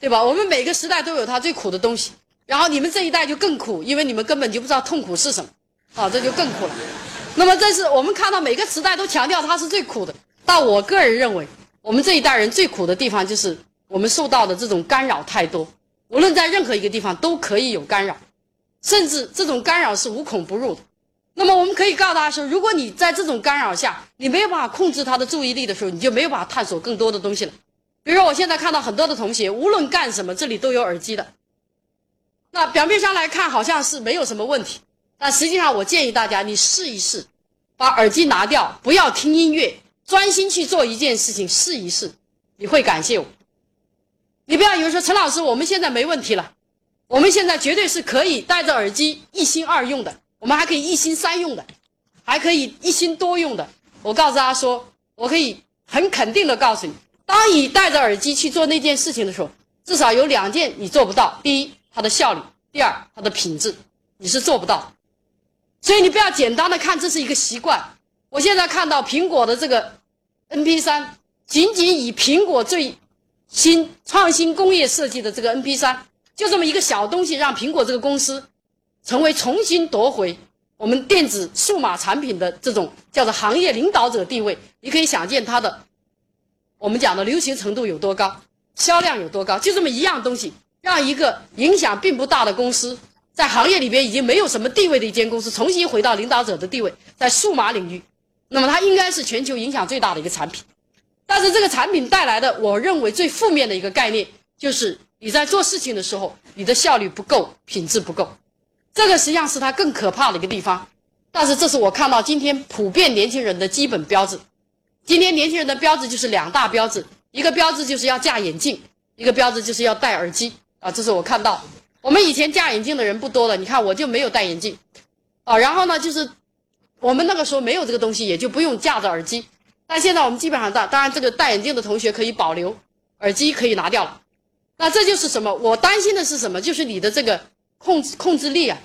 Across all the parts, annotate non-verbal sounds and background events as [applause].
对吧？我们每个时代都有它最苦的东西，然后你们这一代就更苦，因为你们根本就不知道痛苦是什么，啊，这就更苦了。那么这是我们看到每个时代都强调它是最苦的，但我个人认为，我们这一代人最苦的地方就是我们受到的这种干扰太多，无论在任何一个地方都可以有干扰，甚至这种干扰是无孔不入的。那么我们可以告诉大家说，如果你在这种干扰下，你没有办法控制他的注意力的时候，你就没有办法探索更多的东西了。比如说，我现在看到很多的同学，无论干什么，这里都有耳机的。那表面上来看好像是没有什么问题，但实际上我建议大家，你试一试，把耳机拿掉，不要听音乐，专心去做一件事情，试一试，你会感谢我。你不要以为说陈老师，我们现在没问题了，我们现在绝对是可以戴着耳机一心二用的。我们还可以一心三用的，还可以一心多用的。我告诉大家说，我可以很肯定的告诉你，当你戴着耳机去做那件事情的时候，至少有两件你做不到：第一，它的效率；第二，它的品质，你是做不到。所以你不要简单的看这是一个习惯。我现在看到苹果的这个 N P 三，仅仅以苹果最新创新工业设计的这个 N P 三，就这么一个小东西，让苹果这个公司。成为重新夺回我们电子数码产品的这种叫做行业领导者地位，你可以想见它的我们讲的流行程度有多高，销量有多高。就这么一样东西，让一个影响并不大的公司，在行业里边已经没有什么地位的一间公司，重新回到领导者的地位，在数码领域，那么它应该是全球影响最大的一个产品。但是这个产品带来的，我认为最负面的一个概念，就是你在做事情的时候，你的效率不够，品质不够。这个实际上是它更可怕的一个地方，但是这是我看到今天普遍年轻人的基本标志。今天年轻人的标志就是两大标志，一个标志就是要架眼镜，一个标志就是要戴耳机啊。这是我看到，我们以前架眼镜的人不多了，你看我就没有戴眼镜啊。然后呢，就是我们那个时候没有这个东西，也就不用架着耳机。但现在我们基本上戴，当然这个戴眼镜的同学可以保留，耳机可以拿掉了。那这就是什么？我担心的是什么？就是你的这个。控制控制力啊，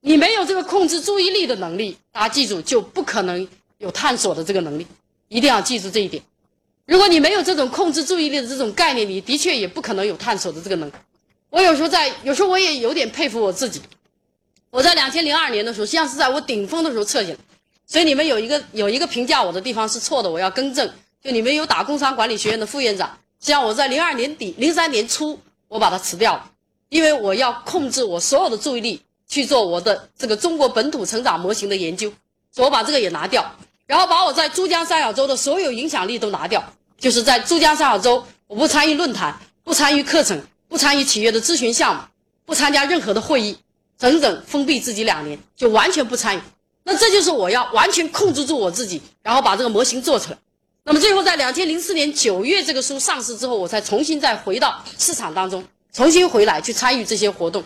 你没有这个控制注意力的能力，大家记住就不可能有探索的这个能力，一定要记住这一点。如果你没有这种控制注意力的这种概念，你的确也不可能有探索的这个能力。我有时候在，有时候我也有点佩服我自己。我在两千零二年的时候，实际上是在我顶峰的时候测下来，所以你们有一个有一个评价我的地方是错的，我要更正。就你们有打工商管理学院的副院长，实际上我在零二年底、零三年初，我把它辞掉了。因为我要控制我所有的注意力去做我的这个中国本土成长模型的研究，所以我把这个也拿掉，然后把我在珠江三角洲的所有影响力都拿掉，就是在珠江三角洲，我不参与论坛，不参与课程，不参与企业的咨询项目，不参加任何的会议，整整封闭自己两年，就完全不参与。那这就是我要完全控制住我自己，然后把这个模型做出来。那么最后在两千零四年九月这个书上市之后，我才重新再回到市场当中。重新回来去参与这些活动，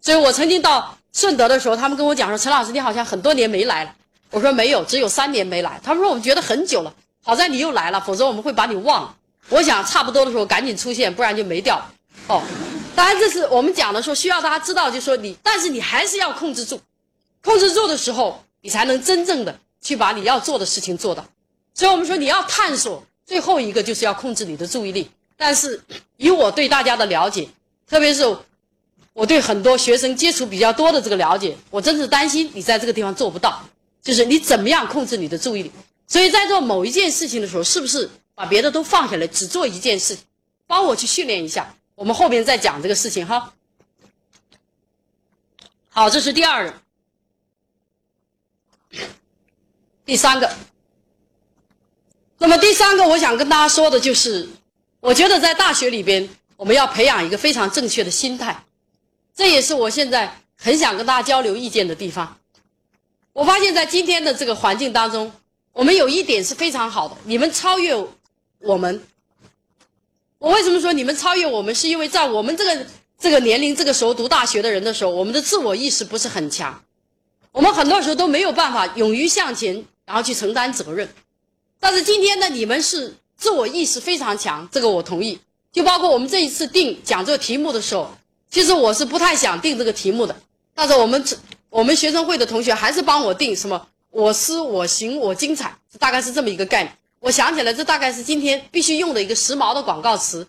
所以我曾经到顺德的时候，他们跟我讲说：“陈老师，你好像很多年没来了。”我说：“没有，只有三年没来。”他们说：“我们觉得很久了，好在你又来了，否则我们会把你忘了。”我想差不多的时候赶紧出现，不然就没掉。哦，当然这是我们讲的说需要大家知道，就说你，但是你还是要控制住，控制住的时候，你才能真正的去把你要做的事情做到。所以我们说你要探索，最后一个就是要控制你的注意力。但是 [clears throat] 以我对大家的了解。特别是我对很多学生接触比较多的这个了解，我真是担心你在这个地方做不到，就是你怎么样控制你的注意力。所以在做某一件事情的时候，是不是把别的都放下来，只做一件事情？帮我去训练一下，我们后面再讲这个事情哈。好，这是第二个，第三个。那么第三个，我想跟大家说的就是，我觉得在大学里边。我们要培养一个非常正确的心态，这也是我现在很想跟大家交流意见的地方。我发现，在今天的这个环境当中，我们有一点是非常好的，你们超越我们。我为什么说你们超越我们？是因为在我们这个这个年龄、这个时候读大学的人的时候，我们的自我意识不是很强，我们很多时候都没有办法勇于向前，然后去承担责任。但是今天呢，你们是自我意识非常强，这个我同意。就包括我们这一次定讲这个题目的时候，其实我是不太想定这个题目的，但是我们我们学生会的同学还是帮我定什么我思我行我精彩，大概是这么一个概念。我想起来，这大概是今天必须用的一个时髦的广告词，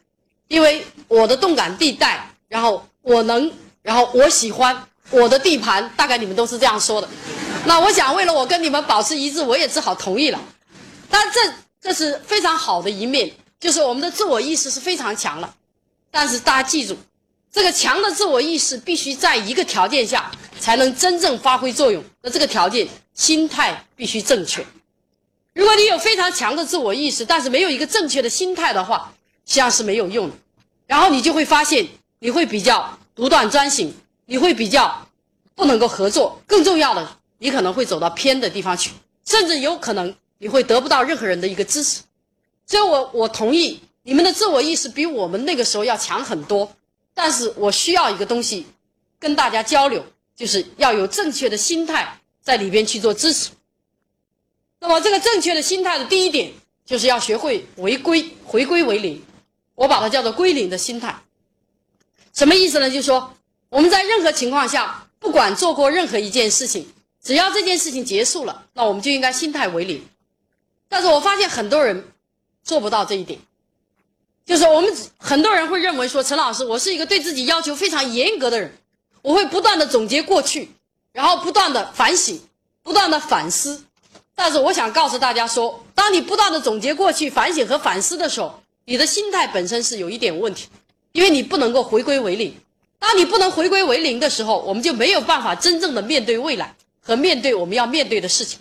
因为我的动感地带，然后我能，然后我喜欢我的地盘，大概你们都是这样说的。那我想，为了我跟你们保持一致，我也只好同意了。但这这是非常好的一面，就是我们的自我意识是非常强了。但是大家记住，这个强的自我意识必须在一个条件下才能真正发挥作用。那这个条件，心态必须正确。如果你有非常强的自我意识，但是没有一个正确的心态的话，实际上是没有用的。然后你就会发现，你会比较独断专行，你会比较不能够合作。更重要的。你可能会走到偏的地方去，甚至有可能你会得不到任何人的一个支持。所以，我我同意你们的自我意识比我们那个时候要强很多。但是我需要一个东西跟大家交流，就是要有正确的心态在里边去做支持。那么，这个正确的心态的第一点就是要学会回归，回归为零。我把它叫做归零的心态。什么意思呢？就是说我们在任何情况下，不管做过任何一件事情。只要这件事情结束了，那我们就应该心态为零。但是我发现很多人做不到这一点，就是我们很多人会认为说，陈老师，我是一个对自己要求非常严格的人，我会不断的总结过去，然后不断的反省，不断的反思。但是我想告诉大家说，当你不断的总结过去、反省和反思的时候，你的心态本身是有一点问题，因为你不能够回归为零。当你不能回归为零的时候，我们就没有办法真正的面对未来。和面对我们要面对的事情，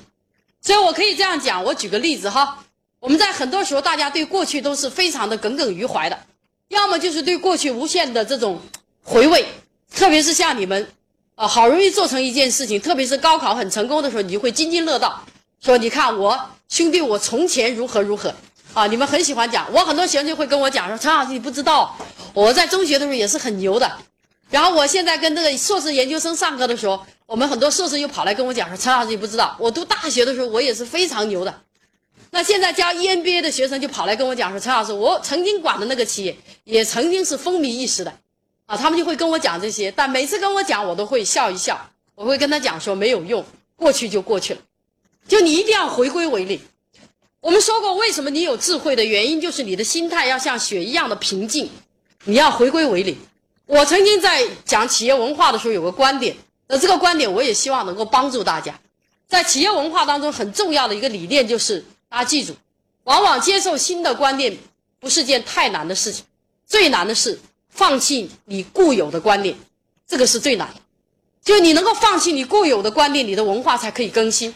所以我可以这样讲。我举个例子哈，我们在很多时候，大家对过去都是非常的耿耿于怀的，要么就是对过去无限的这种回味。特别是像你们，啊，好容易做成一件事情，特别是高考很成功的时候，你就会津津乐道，说你看我兄弟，我从前如何如何啊！你们很喜欢讲，我很多学生就会跟我讲说，陈老师你不知道，我在中学的时候也是很牛的，然后我现在跟这个硕士研究生上课的时候。我们很多硕士又跑来跟我讲说：“陈老师，你不知道，我读大学的时候我也是非常牛的。那现在教 EMBA 的学生就跑来跟我讲说：‘陈老师，我曾经管的那个企业也曾经是风靡一时的。’啊，他们就会跟我讲这些，但每次跟我讲，我都会笑一笑。我会跟他讲说：没有用，过去就过去了。就你一定要回归为零。我们说过，为什么你有智慧的原因，就是你的心态要像雪一样的平静。你要回归为零。我曾经在讲企业文化的时候有个观点。那这个观点，我也希望能够帮助大家。在企业文化当中，很重要的一个理念就是，大家记住，往往接受新的观念不是件太难的事情，最难的是放弃你固有的观念，这个是最难的。就你能够放弃你固有的观念，你的文化才可以更新。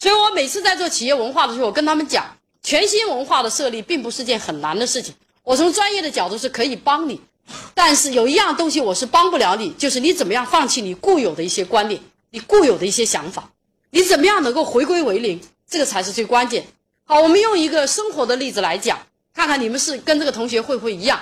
所以我每次在做企业文化的时候，我跟他们讲，全新文化的设立并不是件很难的事情。我从专业的角度是可以帮你。但是有一样东西我是帮不了你，就是你怎么样放弃你固有的一些观念，你固有的一些想法，你怎么样能够回归为零，这个才是最关键。好，我们用一个生活的例子来讲，看看你们是跟这个同学会不会一样。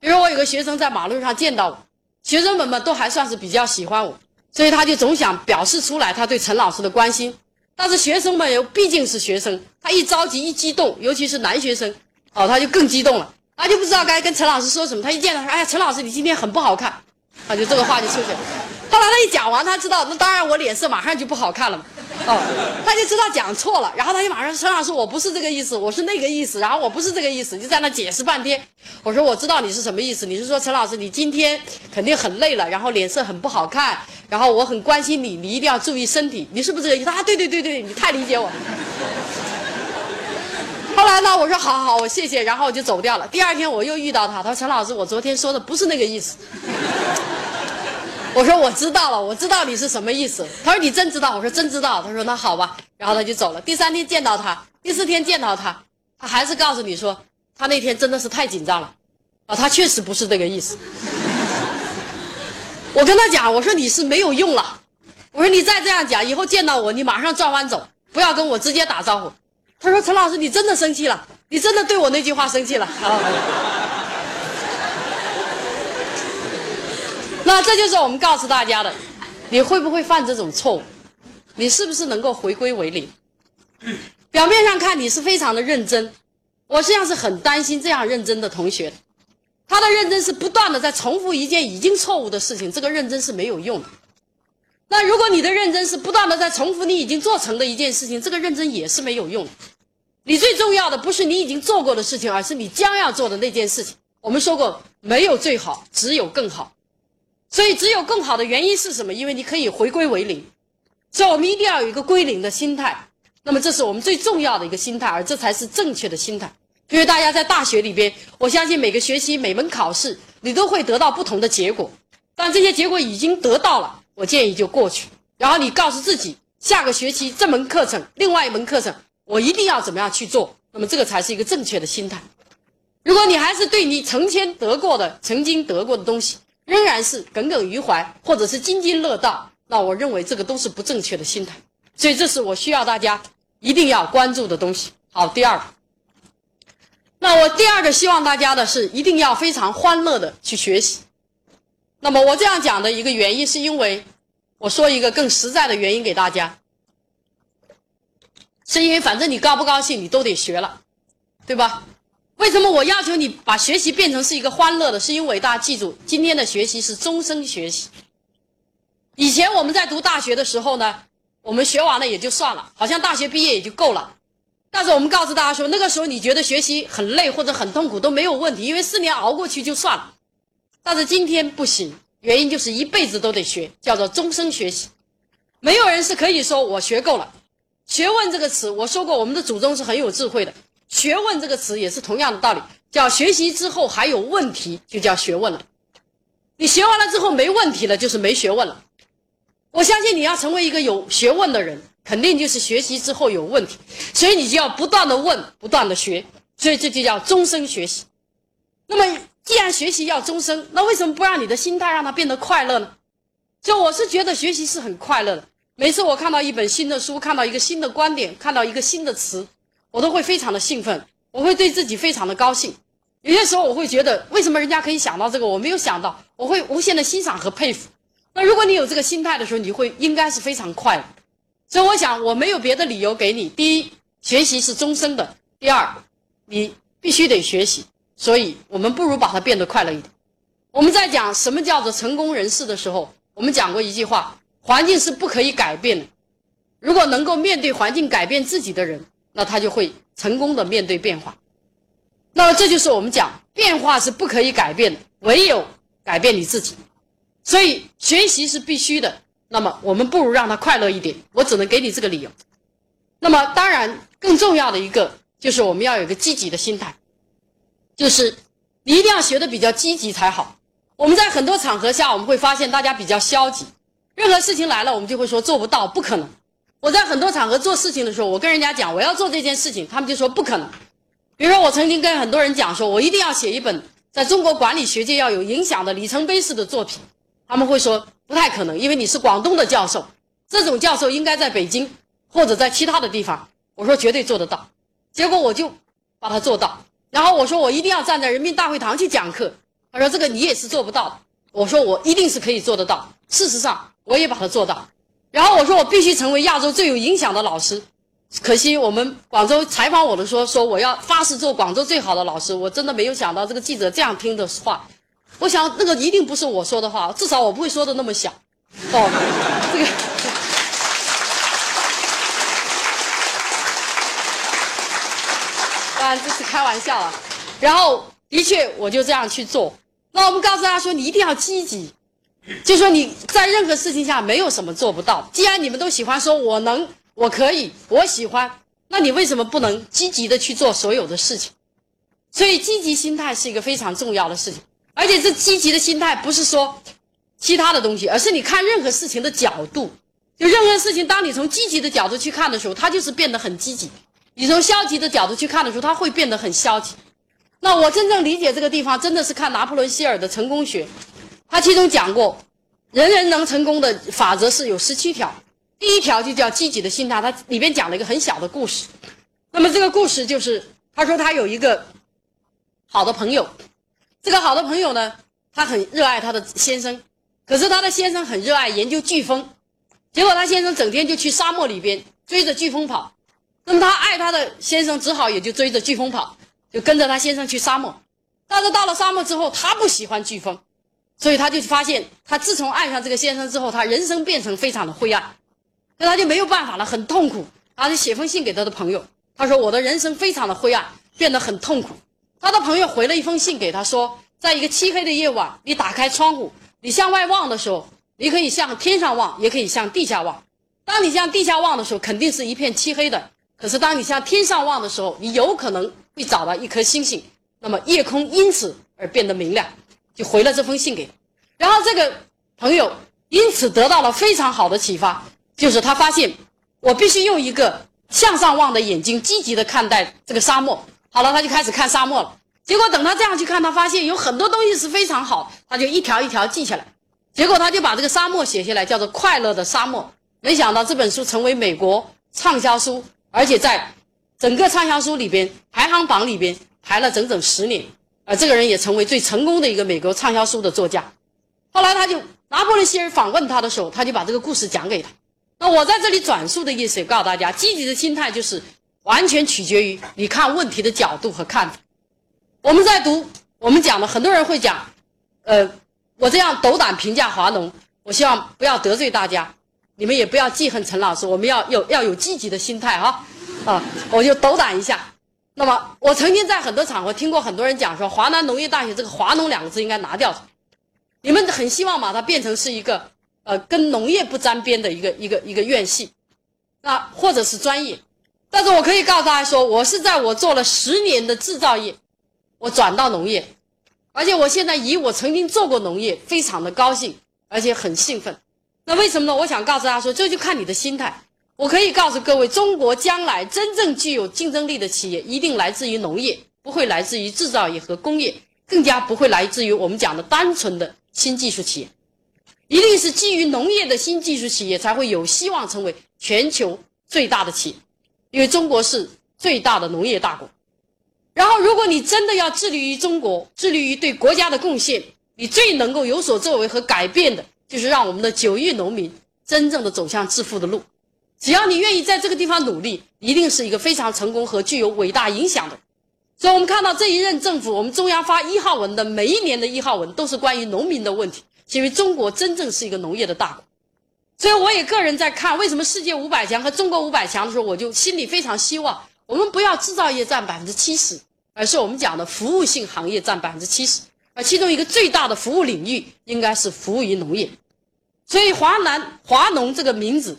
比如我有个学生在马路上见到我，学生们们都还算是比较喜欢我，所以他就总想表示出来他对陈老师的关心。但是学生们又毕竟是学生，他一着急一激动，尤其是男学生，哦，他就更激动了。他就不知道该跟陈老师说什么。他一见到说：“哎呀，陈老师，你今天很不好看。”啊，就这个话就出去了。后来他一讲完，他知道那当然我脸色马上就不好看了嘛。哦，他就知道讲错了，然后他就马上说：“陈老师，我不是这个意思，我是那个意思。”然后我不是这个意思，就在那解释半天。我说：“我知道你是什么意思，你是说陈老师，你今天肯定很累了，然后脸色很不好看，然后我很关心你，你一定要注意身体，你是不是这个意思？”啊，对对对对，你太理解我。后来呢？我说好好，我谢谢，然后我就走掉了。第二天我又遇到他，他说陈老师，我昨天说的不是那个意思。我说我知道了，我知道你是什么意思。他说你真知道？我说真知道。他说那好吧，然后他就走了。第三天见到他，第四天见到他，他还是告诉你说他那天真的是太紧张了，啊，他确实不是这个意思。我跟他讲，我说你是没有用了，我说你再这样讲，以后见到我你马上转弯走，不要跟我直接打招呼。他说：“陈老师，你真的生气了？你真的对我那句话生气了？”那这就是我们告诉大家的，你会不会犯这种错误？你是不是能够回归为零？表面上看你是非常的认真，我实际上是很担心这样认真的同学。他的认真是不断的在重复一件已经错误的事情，这个认真是没有用的。那如果你的认真是不断的在重复你已经做成的一件事情，这个认真也是没有用。你最重要的不是你已经做过的事情，而是你将要做的那件事情。我们说过，没有最好，只有更好。所以，只有更好的原因是什么？因为你可以回归为零。所以我们一定要有一个归零的心态。那么，这是我们最重要的一个心态，而这才是正确的心态。因为大家在大学里边，我相信每个学期每门考试，你都会得到不同的结果。但这些结果已经得到了，我建议就过去。然后你告诉自己，下个学期这门课程，另外一门课程，我一定要怎么样去做。那么，这个才是一个正确的心态。如果你还是对你曾经得过的、曾经得过的东西，仍然是耿耿于怀，或者是津津乐道，那我认为这个都是不正确的心态。所以，这是我需要大家一定要关注的东西。好，第二个，那我第二个希望大家的是一定要非常欢乐的去学习。那么，我这样讲的一个原因，是因为我说一个更实在的原因给大家，是因为反正你高不高兴，你都得学了，对吧？为什么我要求你把学习变成是一个欢乐的？是因为大家记住，今天的学习是终身学习。以前我们在读大学的时候呢，我们学完了也就算了，好像大学毕业也就够了。但是我们告诉大家说，那个时候你觉得学习很累或者很痛苦都没有问题，因为四年熬过去就算了。但是今天不行，原因就是一辈子都得学，叫做终身学习。没有人是可以说我学够了。学问这个词，我说过，我们的祖宗是很有智慧的。学问这个词也是同样的道理，叫学习之后还有问题，就叫学问了。你学完了之后没问题了，就是没学问了。我相信你要成为一个有学问的人，肯定就是学习之后有问题，所以你就要不断的问，不断的学，所以这就叫终身学习。那么既然学习要终身，那为什么不让你的心态让它变得快乐呢？就我是觉得学习是很快乐的。每次我看到一本新的书，看到一个新的观点，看到一个新的词。我都会非常的兴奋，我会对自己非常的高兴。有些时候我会觉得，为什么人家可以想到这个，我没有想到？我会无限的欣赏和佩服。那如果你有这个心态的时候，你会应该是非常快乐。所以我想，我没有别的理由给你：第一，学习是终身的；第二，你必须得学习。所以我们不如把它变得快乐一点。我们在讲什么叫做成功人士的时候，我们讲过一句话：环境是不可以改变的。如果能够面对环境改变自己的人。那他就会成功的面对变化，那么这就是我们讲变化是不可以改变的，唯有改变你自己，所以学习是必须的。那么我们不如让他快乐一点，我只能给你这个理由。那么当然更重要的一个就是我们要有一个积极的心态，就是你一定要学的比较积极才好。我们在很多场合下我们会发现大家比较消极，任何事情来了我们就会说做不到，不可能。我在很多场合做事情的时候，我跟人家讲我要做这件事情，他们就说不可能。比如说，我曾经跟很多人讲说，我一定要写一本在中国管理学界要有影响的里程碑式的作品，他们会说不太可能，因为你是广东的教授，这种教授应该在北京或者在其他的地方。我说绝对做得到，结果我就把它做到。然后我说我一定要站在人民大会堂去讲课，他说这个你也是做不到的。我说我一定是可以做得到，事实上我也把它做到。然后我说我必须成为亚洲最有影响的老师，可惜我们广州采访我的说说我要发誓做广州最好的老师，我真的没有想到这个记者这样听的话，我想那个一定不是我说的话，至少我不会说的那么小，哦，这个，[laughs] 当然这是开玩笑啊，然后的确我就这样去做，那我们告诉大家说你一定要积极。就说你在任何事情下没有什么做不到。既然你们都喜欢说我能，我可以，我喜欢，那你为什么不能积极的去做所有的事情？所以积极心态是一个非常重要的事情。而且这积极的心态不是说其他的东西，而是你看任何事情的角度。就任何事情，当你从积极的角度去看的时候，它就是变得很积极；你从消极的角度去看的时候，它会变得很消极。那我真正理解这个地方，真的是看拿破仑希尔的成功学。他其中讲过，人人能成功的法则是有十七条，第一条就叫积极的心态。他里边讲了一个很小的故事，那么这个故事就是，他说他有一个好的朋友，这个好的朋友呢，他很热爱他的先生，可是他的先生很热爱研究飓风，结果他先生整天就去沙漠里边追着飓风跑，那么他爱他的先生只好也就追着飓风跑，就跟着他先生去沙漠，但是到了沙漠之后，他不喜欢飓风。所以他就发现，他自从爱上这个先生之后，他人生变成非常的灰暗，那他就没有办法了，很痛苦。他就写封信给他的朋友，他说：“我的人生非常的灰暗，变得很痛苦。”他的朋友回了一封信给他说，在一个漆黑的夜晚，你打开窗户，你向外望的时候，你可以向天上望，也可以向地下望。当你向地下望的时候，肯定是一片漆黑的。可是当你向天上望的时候，你有可能会找到一颗星星。那么夜空因此而变得明亮，就回了这封信给。然后这个朋友因此得到了非常好的启发，就是他发现我必须用一个向上望的眼睛，积极的看待这个沙漠。好了，他就开始看沙漠了。结果等他这样去看，他发现有很多东西是非常好，他就一条一条记下来。结果他就把这个沙漠写下来，叫做《快乐的沙漠》。没想到这本书成为美国畅销书，而且在整个畅销书里边排行榜里边排了整整十年。而这个人也成为最成功的一个美国畅销书的作家。后来他就拿破仑希尔访问他的时候，他就把这个故事讲给他。那我在这里转述的意思，也告诉大家，积极的心态就是完全取决于你看问题的角度和看法。我们在读我们讲的，很多人会讲，呃，我这样斗胆评价华农，我希望不要得罪大家。你们也不要记恨陈老师，我们要有要有积极的心态哈，啊，我就斗胆一下。那么，我曾经在很多场合听过很多人讲说，华南农业大学这个“华农”两个字应该拿掉。你们很希望把它变成是一个呃跟农业不沾边的一个一个一个院系，那或者是专业。但是我可以告诉大家说，我是在我做了十年的制造业，我转到农业，而且我现在以我曾经做过农业，非常的高兴，而且很兴奋。那为什么呢？我想告诉大家说，这就看你的心态。我可以告诉各位，中国将来真正具有竞争力的企业，一定来自于农业，不会来自于制造业和工业，更加不会来自于我们讲的单纯的新技术企业，一定是基于农业的新技术企业才会有希望成为全球最大的企业，因为中国是最大的农业大国。然后，如果你真的要致力于中国，致力于对国家的贡献，你最能够有所作为和改变的。就是让我们的九亿农民真正的走向致富的路，只要你愿意在这个地方努力，一定是一个非常成功和具有伟大影响的。所以，我们看到这一任政府，我们中央发一号文的每一年的一号文都是关于农民的问题，因为中国真正是一个农业的大国。所以，我也个人在看为什么世界五百强和中国五百强的时候，我就心里非常希望，我们不要制造业占百分之七十，而是我们讲的服务性行业占百分之七十。而其中一个最大的服务领域应该是服务于农业，所以华南华农这个名字，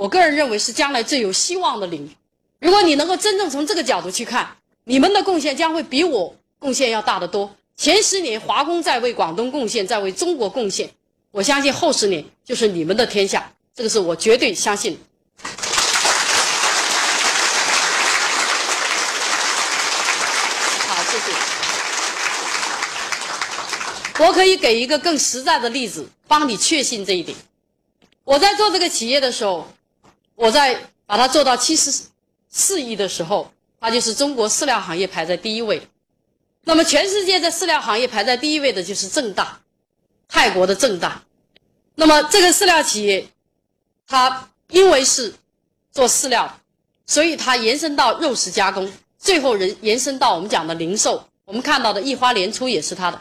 我个人认为是将来最有希望的领域。如果你能够真正从这个角度去看，你们的贡献将会比我贡献要大得多。前十年华工在为广东贡献，在为中国贡献，我相信后十年就是你们的天下，这个是我绝对相信。好，谢谢我可以给一个更实在的例子，帮你确信这一点。我在做这个企业的时候，我在把它做到七十四亿的时候，它就是中国饲料行业排在第一位。那么，全世界在饲料行业排在第一位的就是正大，泰国的正大。那么，这个饲料企业，它因为是做饲料，所以它延伸到肉食加工，最后人延伸到我们讲的零售。我们看到的益华联出也是它的。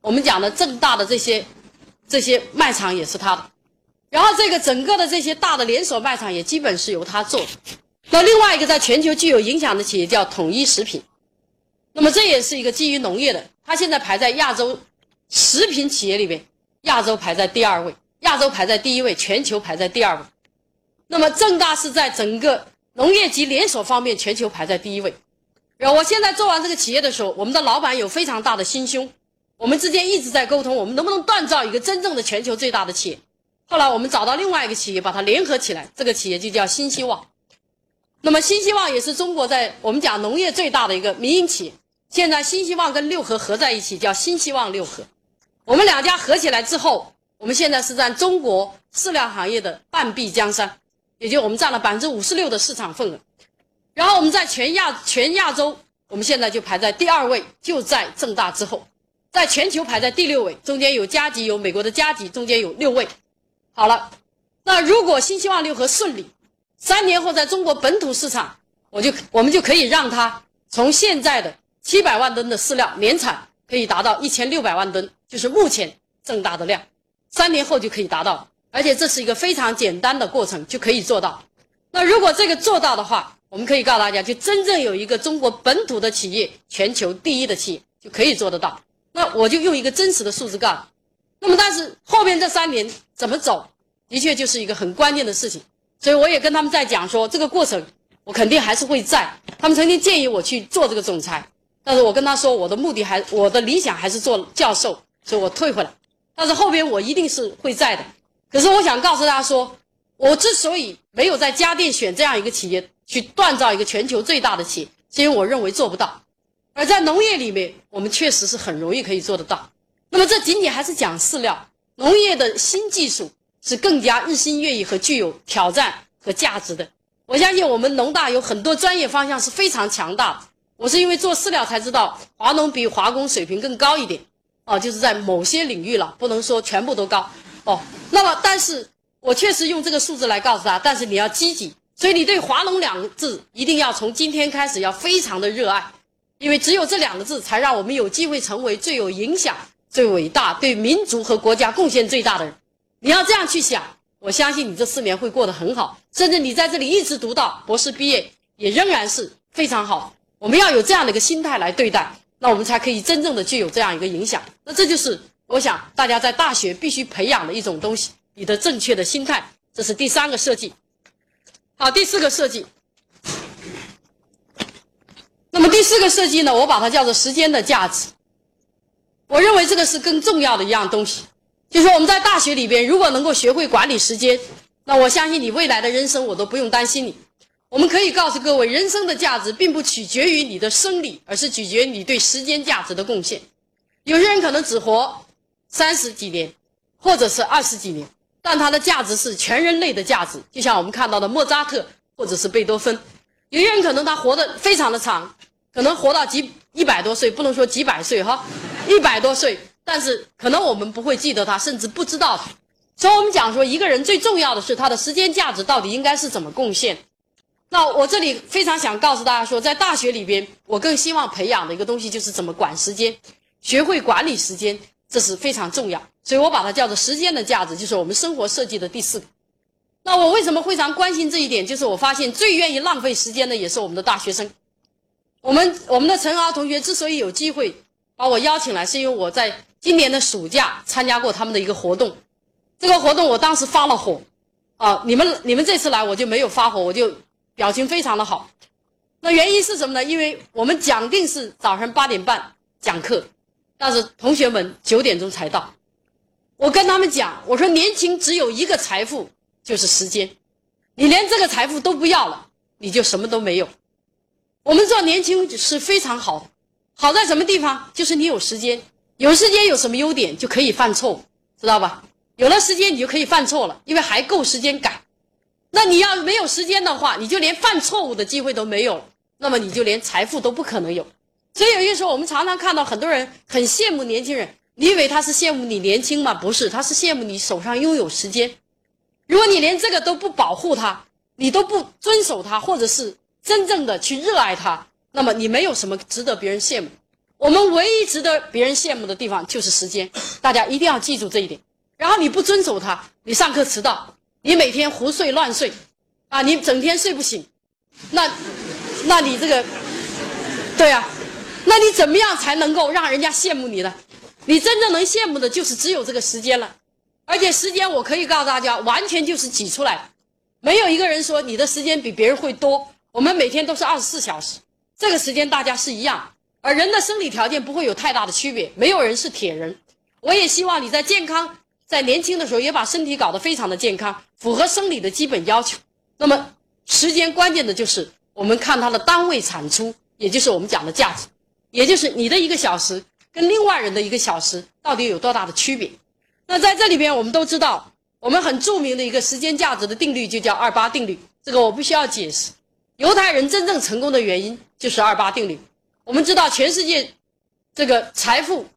我们讲的正大的这些这些卖场也是它的，然后这个整个的这些大的连锁卖场也基本是由他做。那另外一个在全球具有影响的企业叫统一食品，那么这也是一个基于农业的，它现在排在亚洲食品企业里边，亚洲排在第二位，亚洲排在第一位，全球排在第二位。那么正大是在整个农业及连锁方面全球排在第一位。然后我现在做完这个企业的时候，我们的老板有非常大的心胸。我们之间一直在沟通，我们能不能锻造一个真正的全球最大的企业？后来我们找到另外一个企业，把它联合起来，这个企业就叫新希望。那么新希望也是中国在我们讲农业最大的一个民营企业。现在新希望跟六合合在一起，叫新希望六合。我们两家合起来之后，我们现在是占中国饲料行业的半壁江山，也就我们占了百分之五十六的市场份额。然后我们在全亚全亚洲，我们现在就排在第二位，就在正大之后。在全球排在第六位，中间有加吉，有美国的加吉，中间有六位。好了，那如果新希望六合顺利，三年后在中国本土市场，我就我们就可以让它从现在的七百万吨的饲料年产，可以达到一千六百万吨，就是目前正大的量，三年后就可以达到，而且这是一个非常简单的过程就可以做到。那如果这个做到的话，我们可以告诉大家，就真正有一个中国本土的企业，全球第一的企业就可以做得到。那我就用一个真实的数字告诉。那么，但是后边这三年怎么走，的确就是一个很关键的事情。所以我也跟他们在讲说，这个过程我肯定还是会在。他们曾经建议我去做这个总裁，但是我跟他说，我的目的还我的理想还是做教授，所以我退回来。但是后边我一定是会在的。可是我想告诉大家说，我之所以没有在家电选这样一个企业去锻造一个全球最大的企业，是因为我认为做不到。而在农业里面，我们确实是很容易可以做得到。那么这仅仅还是讲饲料，农业的新技术是更加日新月异和具有挑战和价值的。我相信我们农大有很多专业方向是非常强大的。我是因为做饲料才知道华农比华工水平更高一点，哦，就是在某些领域了，不能说全部都高。哦，那么但是我确实用这个数字来告诉他，但是你要积极，所以你对华农两个字一定要从今天开始要非常的热爱，因为只有这两个字才让我们有机会成为最有影响。最伟大、对民族和国家贡献最大的人，你要这样去想，我相信你这四年会过得很好，甚至你在这里一直读到博士毕业，也仍然是非常好。我们要有这样的一个心态来对待，那我们才可以真正的具有这样一个影响。那这就是我想大家在大学必须培养的一种东西，你的正确的心态。这是第三个设计。好，第四个设计。那么第四个设计呢，我把它叫做时间的价值。我认为这个是更重要的一样东西，就是说我们在大学里边，如果能够学会管理时间，那我相信你未来的人生我都不用担心你。我们可以告诉各位，人生的价值并不取决于你的生理，而是取决于你对时间价值的贡献。有些人可能只活三十几年，或者是二十几年，但他的价值是全人类的价值。就像我们看到的莫扎特或者是贝多芬，有些人可能他活得非常的长，可能活到几一百多岁，不能说几百岁哈。一百多岁，但是可能我们不会记得他，甚至不知道他。所以我们讲说，一个人最重要的是他的时间价值到底应该是怎么贡献。那我这里非常想告诉大家说，在大学里边，我更希望培养的一个东西就是怎么管时间，学会管理时间，这是非常重要。所以我把它叫做时间的价值，就是我们生活设计的第四个。那我为什么非常关心这一点？就是我发现最愿意浪费时间的也是我们的大学生。我们我们的陈豪同学之所以有机会。把我邀请来，是因为我在今年的暑假参加过他们的一个活动。这个活动我当时发了火，啊，你们你们这次来我就没有发火，我就表情非常的好。那原因是什么呢？因为我们讲定是早上八点半讲课，但是同学们九点钟才到。我跟他们讲，我说年轻只有一个财富，就是时间。你连这个财富都不要了，你就什么都没有。我们做年轻是非常好。好在什么地方？就是你有时间，有时间有什么优点？就可以犯错，知道吧？有了时间你就可以犯错了，因为还够时间改。那你要没有时间的话，你就连犯错误的机会都没有，那么你就连财富都不可能有。所以有些时候我们常常看到很多人很羡慕年轻人，你以为他是羡慕你年轻吗？不是，他是羡慕你手上拥有时间。如果你连这个都不保护他，你都不遵守他，或者是真正的去热爱它。那么你没有什么值得别人羡慕，我们唯一值得别人羡慕的地方就是时间，大家一定要记住这一点。然后你不遵守它，你上课迟到，你每天胡睡乱睡，啊，你整天睡不醒，那，那你这个，对啊，那你怎么样才能够让人家羡慕你呢？你真正能羡慕的就是只有这个时间了，而且时间我可以告诉大家，完全就是挤出来，没有一个人说你的时间比别人会多，我们每天都是二十四小时。这个时间大家是一样，而人的生理条件不会有太大的区别，没有人是铁人。我也希望你在健康，在年轻的时候也把身体搞得非常的健康，符合生理的基本要求。那么时间关键的就是我们看它的单位产出，也就是我们讲的价值，也就是你的一个小时跟另外人的一个小时到底有多大的区别。那在这里边，我们都知道，我们很著名的一个时间价值的定律就叫二八定律，这个我不需要解释。犹太人真正成功的原因就是二八定律。我们知道，全世界这个财富，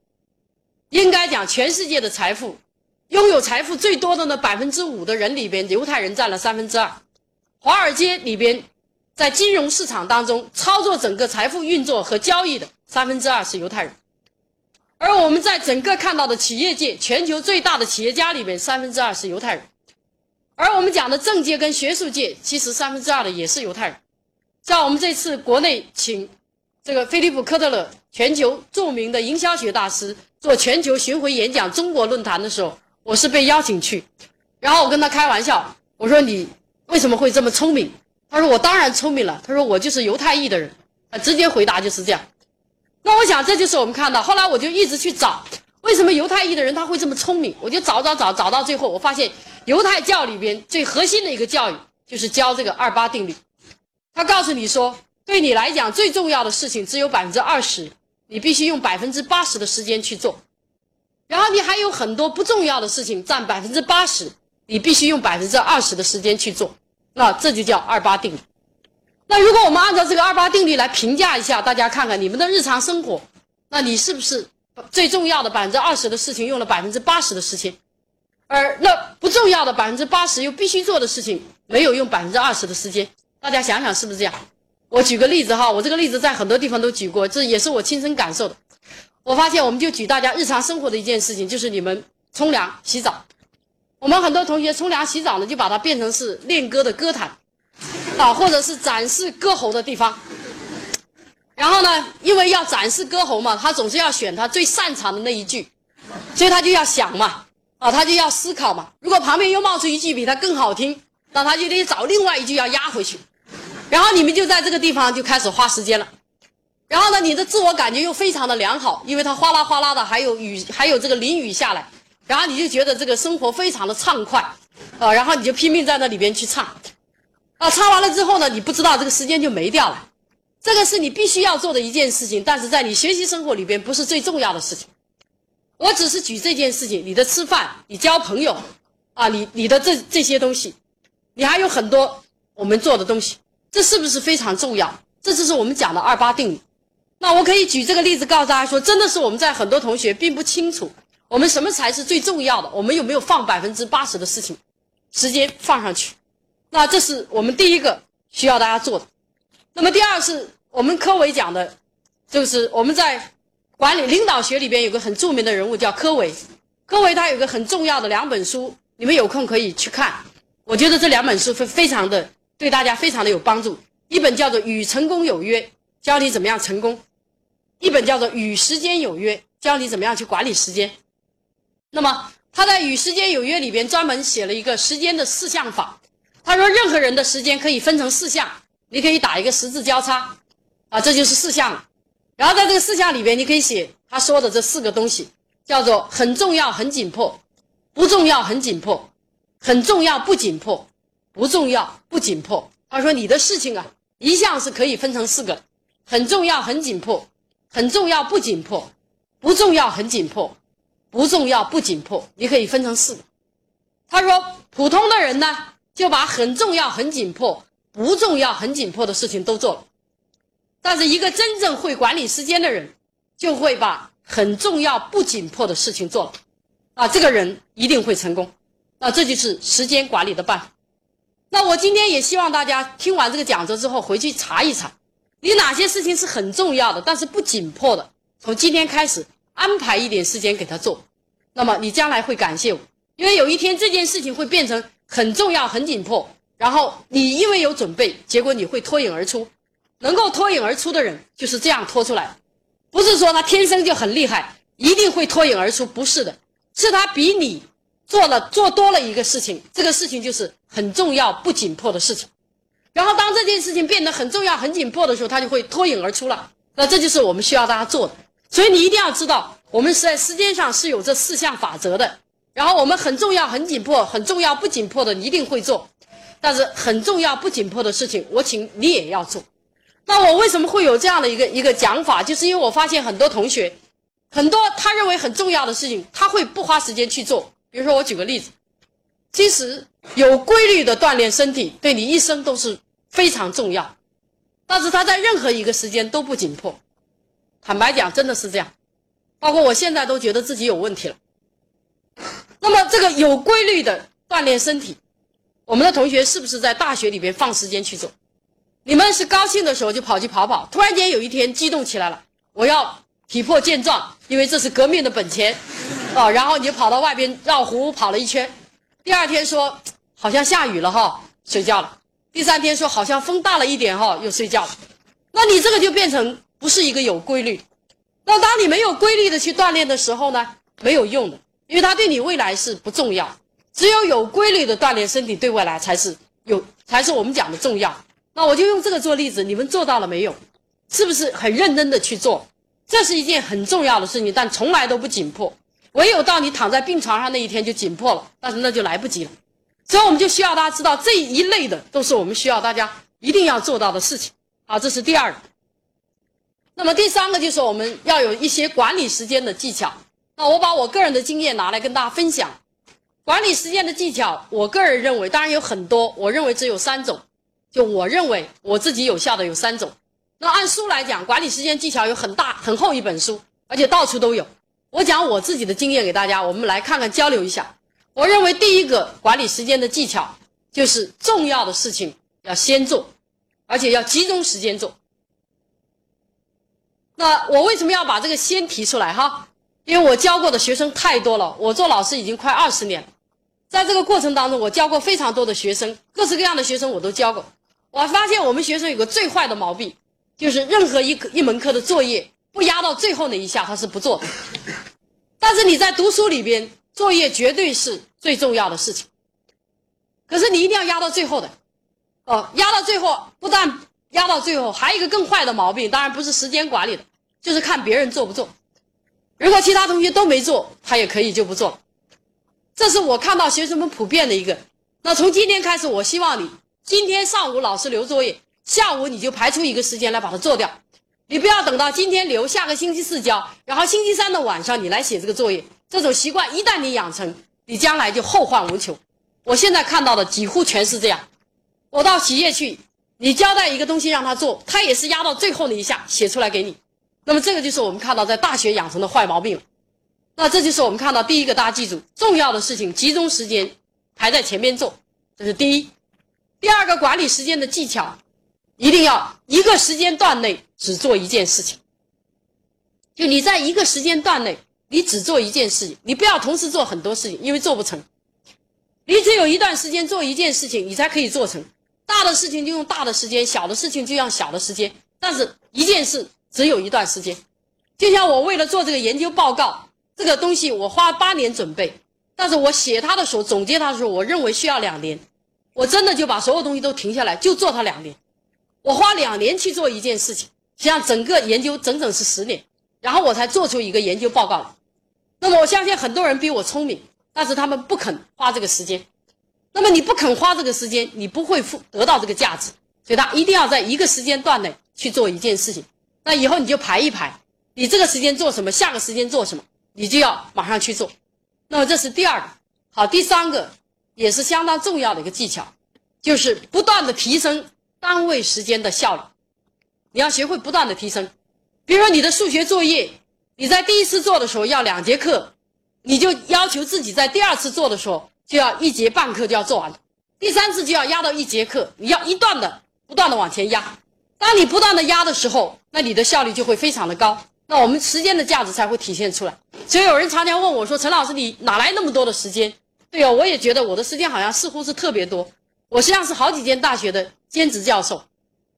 应该讲全世界的财富，拥有财富最多的那百分之五的人里边，犹太人占了三分之二。华尔街里边，在金融市场当中操作整个财富运作和交易的三分之二是犹太人。而我们在整个看到的企业界，全球最大的企业家里边，三分之二是犹太人。而我们讲的政界跟学术界，其实三分之二的也是犹太人。像我们这次国内请这个菲利普·科特勒，全球著名的营销学大师，做全球巡回演讲中国论坛的时候，我是被邀请去。然后我跟他开玩笑，我说你为什么会这么聪明？他说我当然聪明了。他说我就是犹太裔的人，啊，直接回答就是这样。那我想这就是我们看到，后来我就一直去找，为什么犹太裔的人他会这么聪明？我就找找找，找到最后我发现犹太教里边最核心的一个教育就是教这个二八定律。他告诉你说，对你来讲最重要的事情只有百分之二十，你必须用百分之八十的时间去做，然后你还有很多不重要的事情占百分之八十。你必须用百分之二十的时间去做，那这就叫二八定律。那如果我们按照这个二八定律来评价一下，大家看看你们的日常生活，那你是不是最重要的百分之二十的事情用了百分之八十的时间，而那不重要的百分之八十又必须做的事情没有用百分之二十的时间？大家想想是不是这样？我举个例子哈，我这个例子在很多地方都举过，这也是我亲身感受的。我发现我们就举大家日常生活的一件事情，就是你们冲凉洗澡。我们很多同学冲凉洗澡呢，就把它变成是练歌的歌坛，啊，或者是展示歌喉的地方。然后呢，因为要展示歌喉嘛，他总是要选他最擅长的那一句，所以他就要想嘛，啊，他就要思考嘛。如果旁边又冒出一句比他更好听，那他就得找另外一句要压回去。然后你们就在这个地方就开始花时间了。然后呢，你的自我感觉又非常的良好，因为它哗啦哗啦的，还有雨，还有这个淋雨下来。然后你就觉得这个生活非常的畅快，啊，然后你就拼命在那里边去唱，啊，唱完了之后呢，你不知道这个时间就没掉了，这个是你必须要做的一件事情，但是在你学习生活里边不是最重要的事情。我只是举这件事情，你的吃饭，你交朋友，啊，你你的这这些东西，你还有很多我们做的东西，这是不是非常重要？这就是我们讲的二八定律。那我可以举这个例子告诉大家说，真的是我们在很多同学并不清楚。我们什么才是最重要的？我们有没有放百分之八十的事情时间放上去？那这是我们第一个需要大家做的。那么第二是我们科委讲的，就是我们在管理领导学里边有个很著名的人物叫科维。科维他有个很重要的两本书，你们有空可以去看。我觉得这两本书非非常的对大家非常的有帮助。一本叫做《与成功有约》，教你怎么样成功；一本叫做《与时间有约》，教你怎么样去管理时间。那么他在《与时间有约》里边专门写了一个时间的四项法。他说，任何人的时间可以分成四项，你可以打一个十字交叉，啊，这就是四项。然后在这个四项里边，你可以写他说的这四个东西，叫做很重要很紧迫，不重要很紧迫，很重要不紧迫，不重要不紧迫。他说你的事情啊，一项是可以分成四个，很重要很紧迫，很重要不紧迫，不重要很紧迫。不重要不紧迫，你可以分成四个。他说，普通的人呢，就把很重要很紧迫、不重要很紧迫的事情都做了；但是一个真正会管理时间的人，就会把很重要不紧迫的事情做了。啊，这个人一定会成功。那这就是时间管理的办法。那我今天也希望大家听完这个讲座之后，回去查一查，你哪些事情是很重要的，但是不紧迫的，从今天开始。安排一点时间给他做，那么你将来会感谢我，因为有一天这件事情会变成很重要、很紧迫，然后你因为有准备，结果你会脱颖而出。能够脱颖而出的人就是这样脱出来，不是说他天生就很厉害，一定会脱颖而出，不是的，是他比你做了做多了一个事情，这个事情就是很重要不紧迫的事情，然后当这件事情变得很重要、很紧迫的时候，他就会脱颖而出了。那这就是我们需要大家做的。所以你一定要知道，我们是在时间上是有这四项法则的。然后我们很重要、很紧迫、很重要不紧迫的，一定会做；但是很重要不紧迫的事情，我请你也要做。那我为什么会有这样的一个一个讲法？就是因为我发现很多同学，很多他认为很重要的事情，他会不花时间去做。比如说，我举个例子，其实有规律的锻炼身体，对你一生都是非常重要，但是它在任何一个时间都不紧迫。坦白讲，真的是这样，包括我现在都觉得自己有问题了。那么，这个有规律的锻炼身体，我们的同学是不是在大学里边放时间去做？你们是高兴的时候就跑去跑跑，突然间有一天激动起来了，我要体魄健壮，因为这是革命的本钱，啊，然后你就跑到外边绕湖跑了一圈，第二天说好像下雨了哈，睡觉了。第三天说好像风大了一点哈，又睡觉了。那你这个就变成不是一个有规律。那当你没有规律的去锻炼的时候呢，没有用的，因为它对你未来是不重要。只有有规律的锻炼身体，对未来才是有，才是我们讲的重要。那我就用这个做例子，你们做到了没有？是不是很认真的去做？这是一件很重要的事情，但从来都不紧迫。唯有到你躺在病床上那一天就紧迫了，但是那就来不及了。所以我们就需要大家知道这一类的都是我们需要大家一定要做到的事情。好，这是第二个。那么第三个就是我们要有一些管理时间的技巧。那我把我个人的经验拿来跟大家分享。管理时间的技巧，我个人认为，当然有很多，我认为只有三种。就我认为我自己有效的有三种。那按书来讲，管理时间技巧有很大很厚一本书，而且到处都有。我讲我自己的经验给大家，我们来看看交流一下。我认为第一个管理时间的技巧就是重要的事情要先做，而且要集中时间做。那我为什么要把这个先提出来哈？因为我教过的学生太多了，我做老师已经快二十年了，在这个过程当中，我教过非常多的学生，各式各样的学生我都教过。我发现我们学生有个最坏的毛病，就是任何一科一门课的作业不压到最后那一下，他是不做的。但是你在读书里边，作业绝对是最重要的事情。可是你一定要压到最后的，哦，压到最后，不但压到最后，还有一个更坏的毛病，当然不是时间管理的，就是看别人做不做。如果其他同学都没做，他也可以就不做。这是我看到学生们普遍的一个。那从今天开始，我希望你今天上午老师留作业，下午你就排出一个时间来把它做掉。你不要等到今天留，下个星期四交，然后星期三的晚上你来写这个作业。这种习惯一旦你养成，你将来就后患无穷。我现在看到的几乎全是这样。我到企业去，你交代一个东西让他做，他也是压到最后那一下写出来给你。那么这个就是我们看到在大学养成的坏毛病。那这就是我们看到第一个，大家记住，重要的事情集中时间排在前面做，这是第一。第二个管理时间的技巧，一定要一个时间段内只做一件事情。就你在一个时间段内，你只做一件事情，你不要同时做很多事情，因为做不成。你只有一段时间做一件事情，你才可以做成。大的事情就用大的时间，小的事情就用小的时间，但是一件事。只有一段时间，就像我为了做这个研究报告，这个东西我花八年准备，但是我写它的时候，总结它的时候，我认为需要两年，我真的就把所有东西都停下来，就做它两年。我花两年去做一件事情，实际上整个研究整整是十年，然后我才做出一个研究报告。那么我相信很多人比我聪明，但是他们不肯花这个时间。那么你不肯花这个时间，你不会付得到这个价值，所以他一定要在一个时间段内去做一件事情。那以后你就排一排，你这个时间做什么，下个时间做什么，你就要马上去做。那么这是第二个，好，第三个也是相当重要的一个技巧，就是不断的提升单位时间的效率。你要学会不断的提升，比如说你的数学作业，你在第一次做的时候要两节课，你就要求自己在第二次做的时候就要一节半课就要做完，第三次就要压到一节课，你要一段的不断的往前压。当你不断的压的时候，那你的效率就会非常的高，那我们时间的价值才会体现出来。所以有人常常问我说：“陈老师，你哪来那么多的时间？”对哦，我也觉得我的时间好像似乎是特别多。我实际上是好几间大学的兼职教授，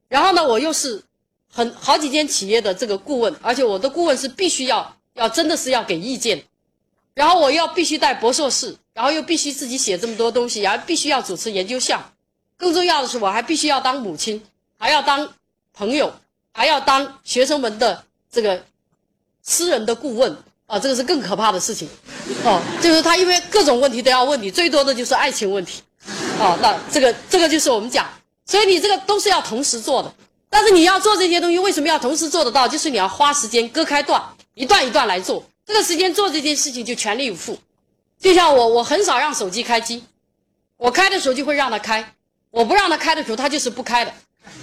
然后呢，我又是很好几间企业的这个顾问，而且我的顾问是必须要要真的是要给意见，然后我要必须带博硕士，然后又必须自己写这么多东西，然后必须要主持研究项，更重要的是我还必须要当母亲，还要当。朋友还要当学生们的这个私人的顾问啊，这个是更可怕的事情哦。就是他因为各种问题都要问你，最多的就是爱情问题哦。那这个这个就是我们讲，所以你这个都是要同时做的。但是你要做这些东西，为什么要同时做得到？就是你要花时间割开段，一段一段来做。这个时间做这件事情就全力以赴。就像我，我很少让手机开机，我开的时候就会让它开，我不让它开的时候，它就是不开的。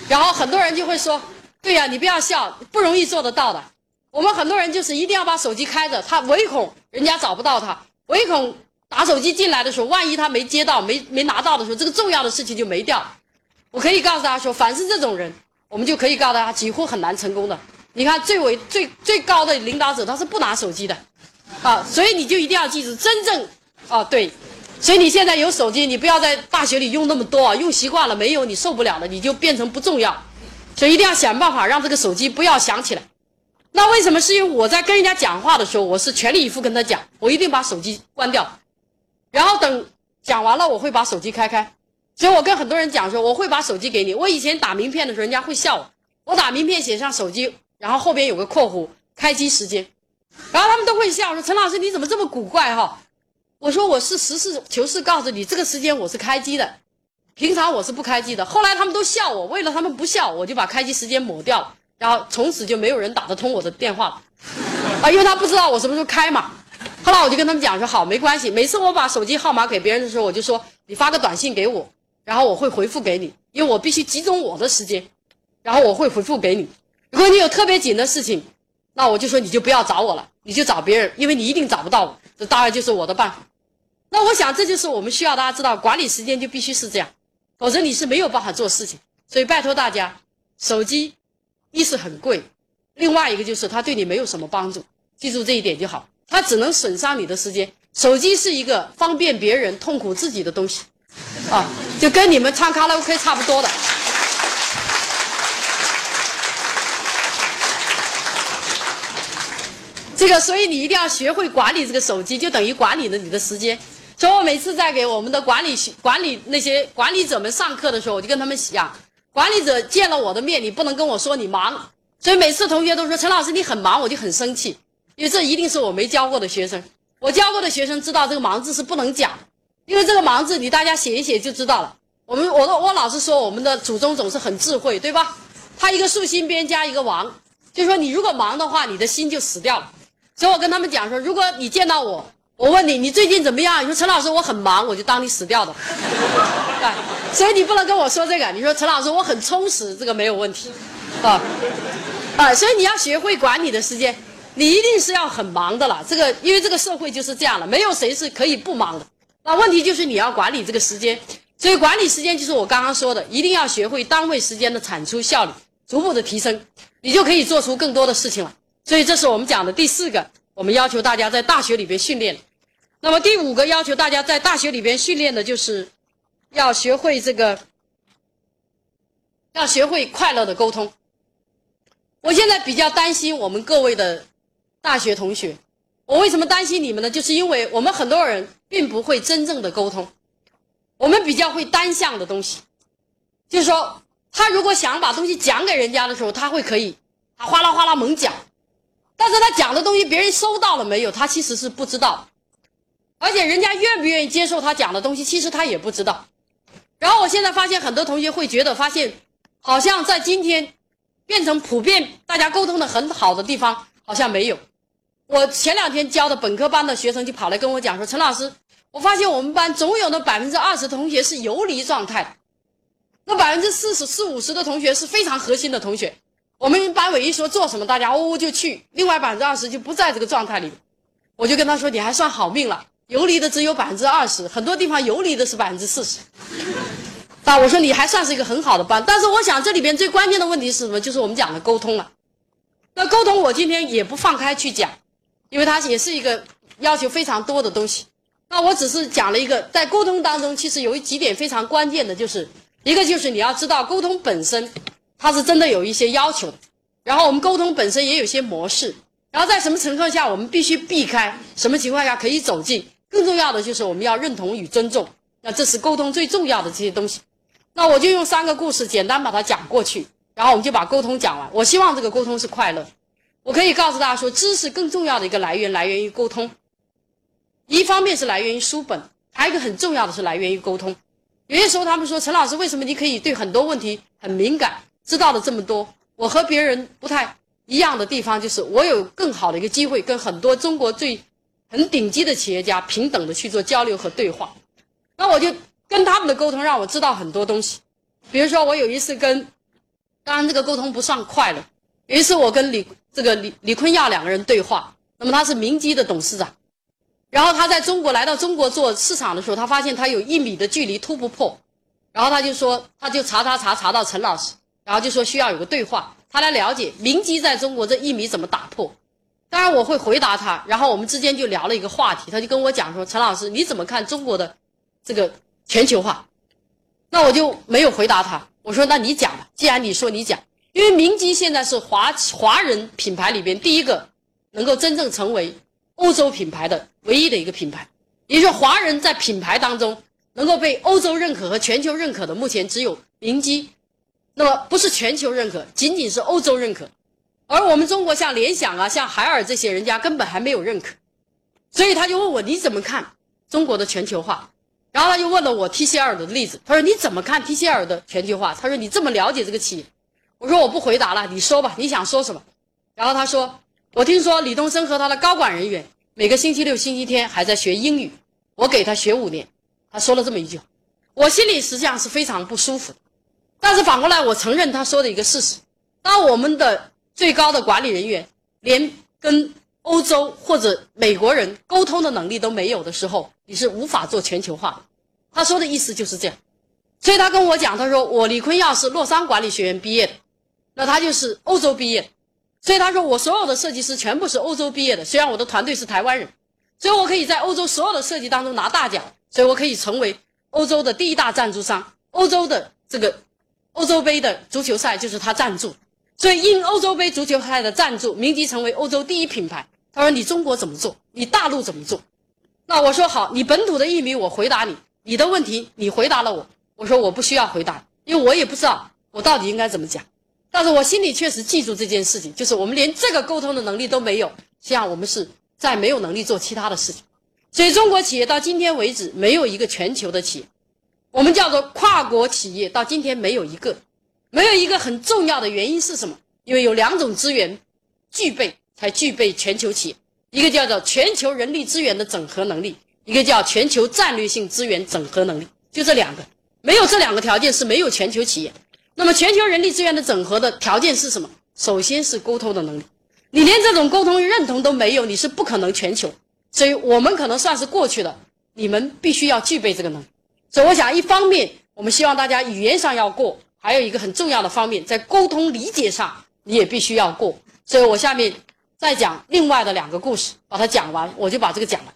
然后很多人就会说：“对呀，你不要笑，不容易做得到的。我们很多人就是一定要把手机开着，他唯恐人家找不到他，唯恐打手机进来的时候，万一他没接到、没没拿到的时候，这个重要的事情就没掉。我可以告诉大家说，凡是这种人，我们就可以告诉他，几乎很难成功的。你看，最为最最高的领导者，他是不拿手机的，啊，所以你就一定要记住，真正，啊，对。”所以你现在有手机，你不要在大学里用那么多，用习惯了没有你受不了了，你就变成不重要。所以一定要想办法让这个手机不要响起来。那为什么？是因为我在跟人家讲话的时候，我是全力以赴跟他讲，我一定把手机关掉，然后等讲完了，我会把手机开开。所以我跟很多人讲说，我会把手机给你。我以前打名片的时候，人家会笑我。我打名片写上手机，然后后边有个括弧，开机时间，然后他们都会笑说：“陈老师你怎么这么古怪哈？”我说：“我是实事求是告诉你，这个时间我是开机的，平常我是不开机的。”后来他们都笑我，为了他们不笑，我就把开机时间抹掉了，然后从此就没有人打得通我的电话了，啊，因为他不知道我什么时候开嘛。后来我就跟他们讲说：“好，没关系，每次我把手机号码给别人的时候，我就说你发个短信给我。”然后我会回复给你，因为我必须集中我的时间，然后我会回复给你。如果你有特别紧的事情，那我就说你就不要找我了，你就找别人，因为你一定找不到我。这当然就是我的办法。那我想这就是我们需要大家知道，管理时间就必须是这样，否则你是没有办法做事情。所以拜托大家，手机一是很贵，另外一个就是它对你没有什么帮助，记住这一点就好。它只能损伤你的时间。手机是一个方便别人、痛苦自己的东西。啊，就跟你们唱卡拉 OK 差不多的。这个，所以你一定要学会管理这个手机，就等于管理了你的时间。所以我每次在给我们的管理管理那些管理者们上课的时候，我就跟他们讲：管理者见了我的面，你不能跟我说你忙。所以每次同学都说陈老师你很忙，我就很生气，因为这一定是我没教过的学生。我教过的学生知道这个忙字是不能讲。因为这个“忙”字，你大家写一写就知道了。我们我我老是说，我们的祖宗总是很智慧，对吧？他一个竖心边加一个“王”，就说你如果忙的话，你的心就死掉了。所以我跟他们讲说，如果你见到我，我问你你最近怎么样？你说陈老师我很忙，我就当你死掉的。对，所以你不能跟我说这个。你说陈老师我很充实，这个没有问题，啊啊，所以你要学会管理的时间，你一定是要很忙的了。这个因为这个社会就是这样的，没有谁是可以不忙的。那问题就是你要管理这个时间，所以管理时间就是我刚刚说的，一定要学会单位时间的产出效率，逐步的提升，你就可以做出更多的事情了。所以这是我们讲的第四个，我们要求大家在大学里边训练。那么第五个要求大家在大学里边训练的就是，要学会这个，要学会快乐的沟通。我现在比较担心我们各位的大学同学。我为什么担心你们呢？就是因为我们很多人并不会真正的沟通，我们比较会单向的东西，就是说，他如果想把东西讲给人家的时候，他会可以，他哗啦哗啦猛讲，但是他讲的东西别人收到了没有，他其实是不知道，而且人家愿不愿意接受他讲的东西，其实他也不知道。然后我现在发现很多同学会觉得，发现好像在今天变成普遍大家沟通的很好的地方，好像没有。我前两天教的本科班的学生就跑来跟我讲说：“陈老师，我发现我们班总有那百分之二十同学是游离状态，那百分之四十四五十的同学是非常核心的同学。我们班委一说做什么，大家呜呜就去；另外百分之二十就不在这个状态里。我就跟他说：你还算好命了，游离的只有百分之二十，很多地方游离的是百分之四十。啊，我说你还算是一个很好的班。但是我想这里边最关键的问题是什么？就是我们讲的沟通了。那沟通我今天也不放开去讲。”因为它也是一个要求非常多的东西，那我只是讲了一个，在沟通当中，其实有几点非常关键的，就是一个就是你要知道沟通本身，它是真的有一些要求的，然后我们沟通本身也有些模式，然后在什么情况下我们必须避开，什么情况下可以走进，更重要的就是我们要认同与尊重，那这是沟通最重要的这些东西。那我就用三个故事简单把它讲过去，然后我们就把沟通讲完。我希望这个沟通是快乐。我可以告诉大家说，知识更重要的一个来源来源于沟通。一方面是来源于书本，还有一个很重要的是来源于沟通。有些时候他们说，陈老师为什么你可以对很多问题很敏感，知道的这么多？我和别人不太一样的地方就是，我有更好的一个机会，跟很多中国最很顶级的企业家平等的去做交流和对话。那我就跟他们的沟通，让我知道很多东西。比如说，我有一次跟，当然这个沟通不算快了。于是我跟李。这个李李坤耀两个人对话，那么他是明基的董事长，然后他在中国来到中国做市场的时候，他发现他有一米的距离突不破，然后他就说，他就查查查查到陈老师，然后就说需要有个对话，他来了解明基在中国这一米怎么打破。当然我会回答他，然后我们之间就聊了一个话题，他就跟我讲说，陈老师你怎么看中国的这个全球化？那我就没有回答他。我说那你讲吧，既然你说你讲，因为明基现在是华华人品牌里边第一个能够真正成为欧洲品牌的唯一的一个品牌，也就是华人在品牌当中能够被欧洲认可和全球认可的，目前只有明基。那么不是全球认可，仅仅是欧洲认可，而我们中国像联想啊、像海尔这些人家根本还没有认可，所以他就问我你怎么看中国的全球化？然后他就问了我 TCL 的例子，他说你怎么看 TCL 的全球化？他说你这么了解这个企业，我说我不回答了，你说吧，你想说什么？然后他说我听说李东生和他的高管人员每个星期六、星期天还在学英语，我给他学五年，他说了这么一句，我心里实际上是非常不舒服的。但是反过来，我承认他说的一个事实：当我们的最高的管理人员连跟欧洲或者美国人沟通的能力都没有的时候，你是无法做全球化的。他说的意思就是这样。所以他跟我讲，他说我李坤耀是洛桑管理学院毕业的，那他就是欧洲毕业。所以他说我所有的设计师全部是欧洲毕业的，虽然我的团队是台湾人，所以我可以在欧洲所有的设计当中拿大奖，所以我可以成为欧洲的第一大赞助商，欧洲的这个。欧洲杯的足球赛就是他赞助，所以因欧洲杯足球赛的赞助，明基成为欧洲第一品牌。他说：“你中国怎么做？你大陆怎么做？”那我说：“好，你本土的艺名，我回答你。你的问题，你回答了我。我说我不需要回答，因为我也不知道我到底应该怎么讲。但是我心里确实记住这件事情，就是我们连这个沟通的能力都没有，实际上我们是在没有能力做其他的事情。所以中国企业到今天为止，没有一个全球的企业。”我们叫做跨国企业，到今天没有一个，没有一个很重要的原因是什么？因为有两种资源具备才具备全球企业，一个叫做全球人力资源的整合能力，一个叫全球战略性资源整合能力，就这两个，没有这两个条件是没有全球企业。那么全球人力资源的整合的条件是什么？首先是沟通的能力，你连这种沟通认同都没有，你是不可能全球。所以我们可能算是过去的，你们必须要具备这个能力。所以我想，一方面我们希望大家语言上要过，还有一个很重要的方面，在沟通理解上你也必须要过。所以我下面再讲另外的两个故事，把它讲完，我就把这个讲了。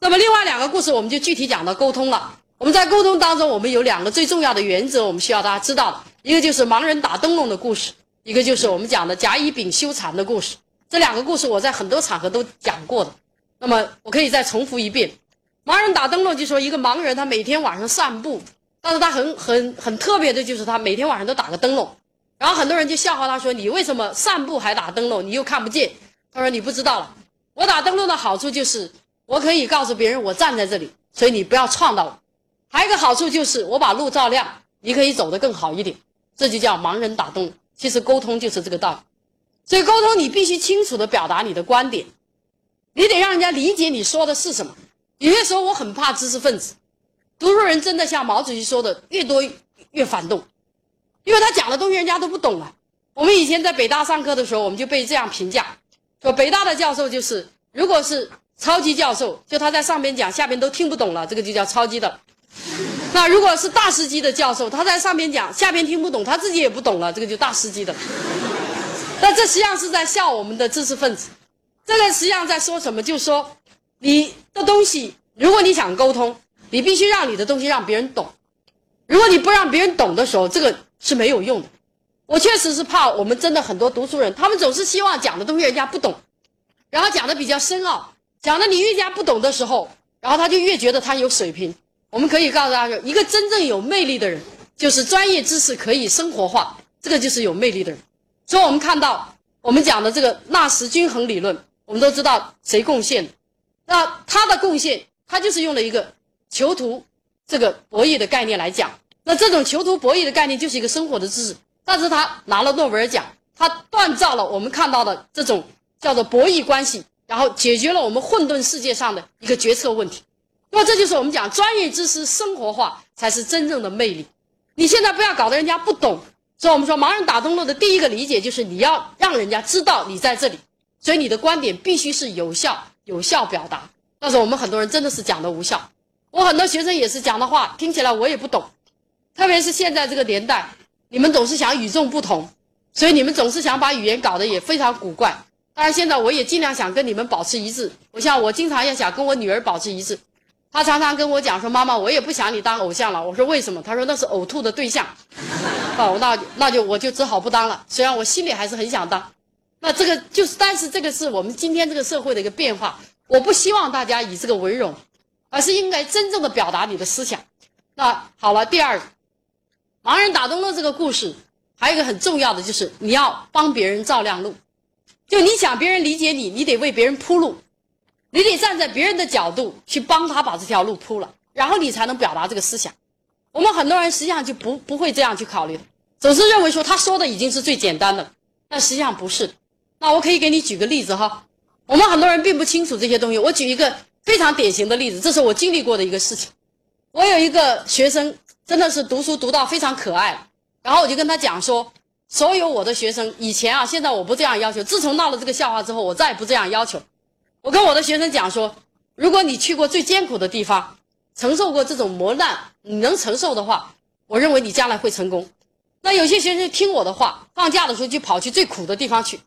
那么另外两个故事，我们就具体讲到沟通了。我们在沟通当中，我们有两个最重要的原则，我们需要大家知道的，一个就是盲人打灯笼的故事，一个就是我们讲的甲乙丙修禅的故事。这两个故事我在很多场合都讲过的，那么我可以再重复一遍。盲人打灯笼，就说一个盲人，他每天晚上散步，但是他很很很特别的，就是他每天晚上都打个灯笼，然后很多人就笑话他说：“你为什么散步还打灯笼？你又看不见。”他说：“你不知道了，我打灯笼的好处就是我可以告诉别人我站在这里，所以你不要撞到我。还有一个好处就是我把路照亮，你可以走得更好一点。这就叫盲人打洞。其实沟通就是这个道理。所以沟通你必须清楚的表达你的观点，你得让人家理解你说的是什么。”有些时候我很怕知识分子，读书人真的像毛主席说的，越多越反动，因为他讲的东西人家都不懂啊。我们以前在北大上课的时候，我们就被这样评价，说北大的教授就是，如果是超级教授，就他在上边讲，下边都听不懂了，这个就叫超级的；那如果是大师级的教授，他在上边讲，下边听不懂，他自己也不懂了，这个就大师级的。[laughs] 那这实际上是在笑我们的知识分子，这个实际上在说什么？就说。你的东西，如果你想沟通，你必须让你的东西让别人懂。如果你不让别人懂的时候，这个是没有用的。我确实是怕我们真的很多读书人，他们总是希望讲的东西人家不懂，然后讲的比较深奥，讲的你越加不懂的时候，然后他就越觉得他有水平。我们可以告诉大家，一个真正有魅力的人，就是专业知识可以生活化，这个就是有魅力的人。所以我们看到我们讲的这个纳什均衡理论，我们都知道谁贡献的。那他的贡献，他就是用了一个囚徒这个博弈的概念来讲。那这种囚徒博弈的概念就是一个生活的知识，但是他拿了诺贝尔奖，他锻造了我们看到的这种叫做博弈关系，然后解决了我们混沌世界上的一个决策问题。那么这就是我们讲专业知识生活化才是真正的魅力。你现在不要搞得人家不懂。所以我们说盲人打灯笼的第一个理解就是你要让人家知道你在这里，所以你的观点必须是有效。有效表达，但是我们很多人真的是讲的无效。我很多学生也是讲的话听起来我也不懂，特别是现在这个年代，你们总是想与众不同，所以你们总是想把语言搞得也非常古怪。当然，现在我也尽量想跟你们保持一致。我像我经常也想跟我女儿保持一致，他常常跟我讲说：“妈妈，我也不想你当偶像了。”我说：“为什么？”他说：“那是呕吐的对象。[laughs] ”哦，那那就我就只好不当了。虽然我心里还是很想当。那这个就是，但是这个是我们今天这个社会的一个变化。我不希望大家以这个为荣，而是应该真正的表达你的思想。那好了，第二，盲人打灯笼这个故事，还有一个很重要的就是你要帮别人照亮路。就你想别人理解你，你得为别人铺路。你得站在别人的角度去帮他把这条路铺了，然后你才能表达这个思想。我们很多人实际上就不不会这样去考虑，总是认为说他说的已经是最简单的，但实际上不是。那我可以给你举个例子哈，我们很多人并不清楚这些东西。我举一个非常典型的例子，这是我经历过的一个事情。我有一个学生真的是读书读到非常可爱，然后我就跟他讲说，所有我的学生以前啊，现在我不这样要求，自从闹了这个笑话之后，我再也不这样要求。我跟我的学生讲说，如果你去过最艰苦的地方，承受过这种磨难，你能承受的话，我认为你将来会成功。那有些学生听我的话，放假的时候就跑去最苦的地方去。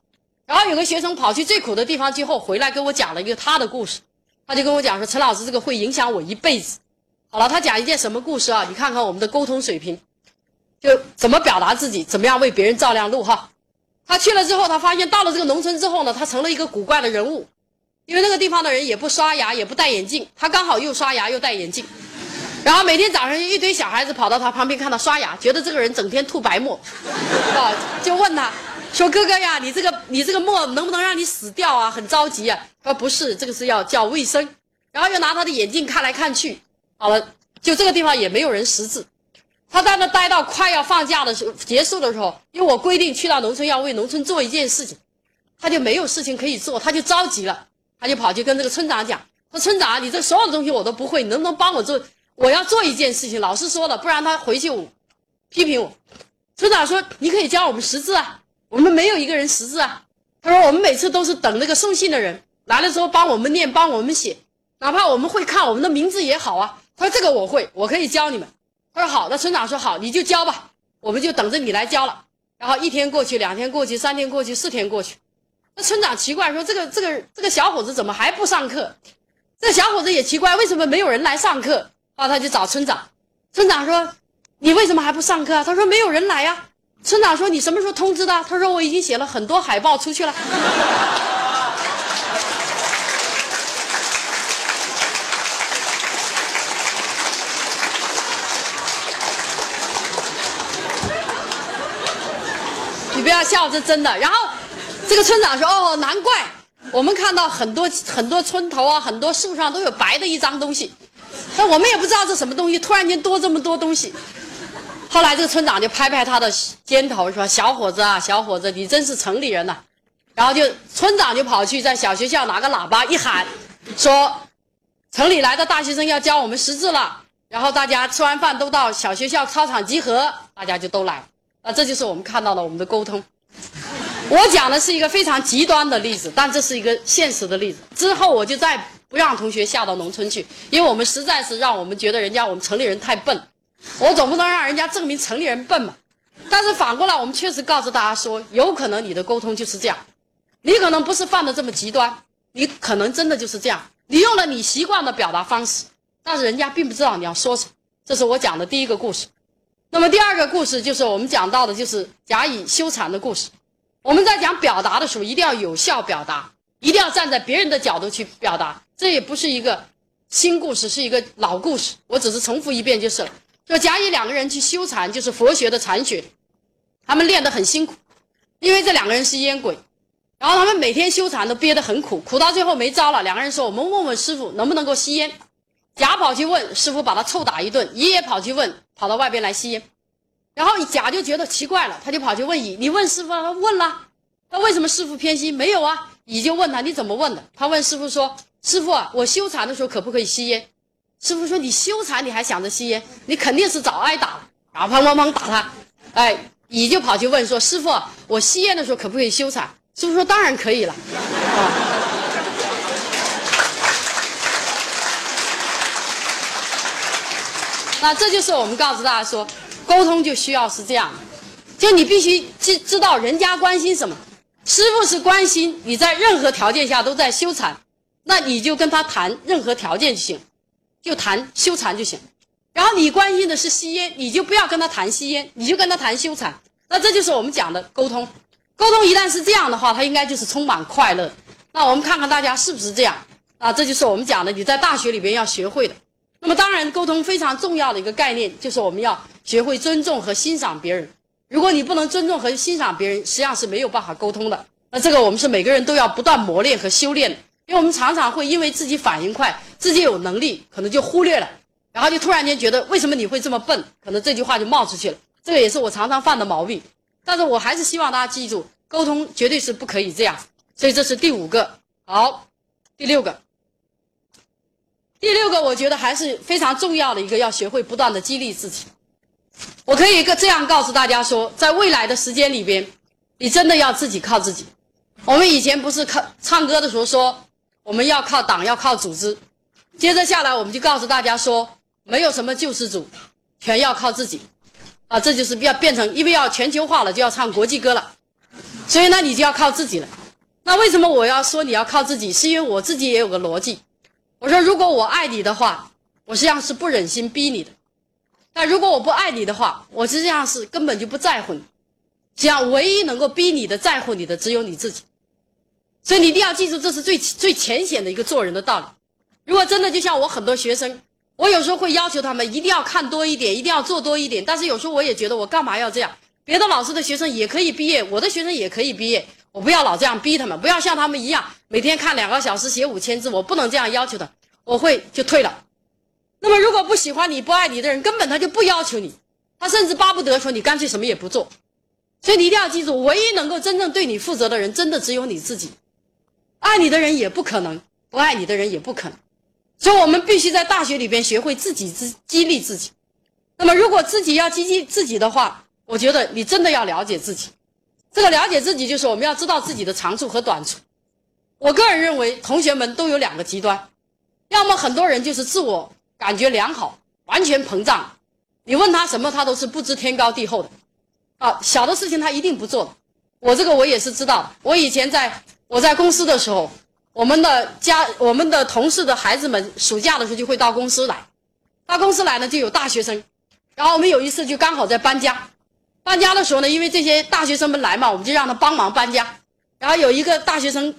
然后有个学生跑去最苦的地方之后回来跟我讲了一个他的故事，他就跟我讲说：“陈老师，这个会影响我一辈子。”好了，他讲一件什么故事啊？你看看我们的沟通水平，就怎么表达自己，怎么样为别人照亮路哈。他去了之后，他发现到了这个农村之后呢，他成了一个古怪的人物。因为那个地方的人也不刷牙，也不戴眼镜，他刚好又刷牙又戴眼镜，然后每天早上一堆小孩子跑到他旁边看他刷牙，觉得这个人整天吐白沫，啊，就问他，说哥哥呀，你这个你这个沫能不能让你死掉啊？很着急啊。他说不是，这个是要叫卫生。然后又拿他的眼镜看来看去，好了，就这个地方也没有人识字。他在那待到快要放假的时候结束的时候，因为我规定去到农村要为农村做一件事情，他就没有事情可以做，他就着急了。他就跑去跟这个村长讲：“说村长，你这所有的东西我都不会，你能不能帮我做？我要做一件事情，老师说了，不然他回去我批评我。”村长说：“你可以教我们识字啊，我们没有一个人识字啊。”他说：“我们每次都是等那个送信的人来了之后帮我们念，帮我们写，哪怕我们会看我们的名字也好啊。”他说：“这个我会，我可以教你们。”他说：“好。”那村长说：“好，你就教吧，我们就等着你来教了。”然后一天过去，两天过去，三天过去，四天过去。那村长奇怪说：“这个这个这个小伙子怎么还不上课？”这小伙子也奇怪，为什么没有人来上课？啊，他就找村长。村长说：“你为什么还不上课？”他说：“没有人来呀。”村长说：“你什么时候通知的？”他说：“我已经写了很多海报出去了。[laughs] ”你不要笑，这真的。然后。这个村长说：“哦，难怪我们看到很多很多村头啊，很多树上都有白的一张东西，但我们也不知道这什么东西，突然间多这么多东西。后来这个村长就拍拍他的肩头说：‘小伙子啊，小伙子，你真是城里人呐。’然后就村长就跑去在小学校拿个喇叭一喊，说：‘城里来的大学生要教我们识字了。’然后大家吃完饭都到小学校操场集合，大家就都来。啊，这就是我们看到的我们的沟通。”我讲的是一个非常极端的例子，但这是一个现实的例子。之后我就再不让同学下到农村去，因为我们实在是让我们觉得人家我们城里人太笨。我总不能让人家证明城里人笨嘛。但是反过来，我们确实告诉大家说，有可能你的沟通就是这样，你可能不是犯的这么极端，你可能真的就是这样，你用了你习惯的表达方式，但是人家并不知道你要说什么。这是我讲的第一个故事。那么第二个故事就是我们讲到的，就是甲乙修禅的故事。我们在讲表达的时候，一定要有效表达，一定要站在别人的角度去表达。这也不是一个新故事，是一个老故事。我只是重复一遍就是了。说甲乙两个人去修禅，就是佛学的禅学，他们练得很辛苦，因为这两个人是烟鬼，然后他们每天修禅都憋得很苦，苦到最后没招了。两个人说：“我们问问师傅能不能够吸烟。”甲跑去问师傅，把他臭打一顿；乙也跑去问，跑到外边来吸烟。然后甲就觉得奇怪了，他就跑去问乙：“你问师傅？”他问了，那为什么师傅偏心？没有啊。乙就问他：“你怎么问的？”他问师傅说：“师傅啊，我修禅的时候可不可以吸烟？”师傅说：“你修禅你还想着吸烟？你肯定是早挨打了。”然后砰砰砰打他。哎，乙就跑去问说：“师傅，我吸烟的时候可不可以修禅？”师傅说：“当然可以了。”啊那这就是我们告诉大家说。沟通就需要是这样，就你必须知知道人家关心什么。师傅是关心你在任何条件下都在修禅，那你就跟他谈任何条件就行。就谈修禅就行。然后你关心的是吸烟，你就不要跟他谈吸烟，你就跟他谈修禅。那这就是我们讲的沟通。沟通一旦是这样的话，他应该就是充满快乐。那我们看看大家是不是这样啊？这就是我们讲的你在大学里边要学会的。那么当然，沟通非常重要的一个概念就是我们要学会尊重和欣赏别人。如果你不能尊重和欣赏别人，实际上是没有办法沟通的。那这个我们是每个人都要不断磨练和修炼的，因为我们常常会因为自己反应快，自己有能力，可能就忽略了，然后就突然间觉得为什么你会这么笨？可能这句话就冒出去了。这个也是我常常犯的毛病。但是我还是希望大家记住，沟通绝对是不可以这样。所以这是第五个。好，第六个。第六个，我觉得还是非常重要的一个，要学会不断的激励自己。我可以一个这样告诉大家说，在未来的时间里边，你真的要自己靠自己。我们以前不是靠唱歌的时候说，我们要靠党，要靠组织。接着下来，我们就告诉大家说，没有什么救世主，全要靠自己。啊，这就是要变成，因为要全球化了，就要唱国际歌了。所以呢，你就要靠自己了。那为什么我要说你要靠自己？是因为我自己也有个逻辑。我说，如果我爱你的话，我实际上是不忍心逼你的；但如果我不爱你的话，我实际上是根本就不在乎你。这样，唯一能够逼你的、在乎你的，只有你自己。所以你一定要记住，这是最最浅显的一个做人的道理。如果真的就像我很多学生，我有时候会要求他们一定要看多一点，一定要做多一点。但是有时候我也觉得，我干嘛要这样？别的老师的学生也可以毕业，我的学生也可以毕业。我不要老这样逼他们，不要像他们一样每天看两个小时写五千字，我不能这样要求他，我会就退了。那么如果不喜欢你不爱你的人，根本他就不要求你，他甚至巴不得说你干脆什么也不做。所以你一定要记住，唯一能够真正对你负责的人，真的只有你自己。爱你的人也不可能，不爱你的人也不可能。所以我们必须在大学里边学会自己激激励自己。那么如果自己要激励自己的话，我觉得你真的要了解自己。这个了解自己，就是我们要知道自己的长处和短处。我个人认为，同学们都有两个极端，要么很多人就是自我感觉良好，完全膨胀，你问他什么，他都是不知天高地厚的，啊，小的事情他一定不做。我这个我也是知道，我以前在我在公司的时候，我们的家我们的同事的孩子们暑假的时候就会到公司来，到公司来呢就有大学生，然后我们有一次就刚好在搬家。搬家的时候呢，因为这些大学生们来嘛，我们就让他帮忙搬家。然后有一个大学生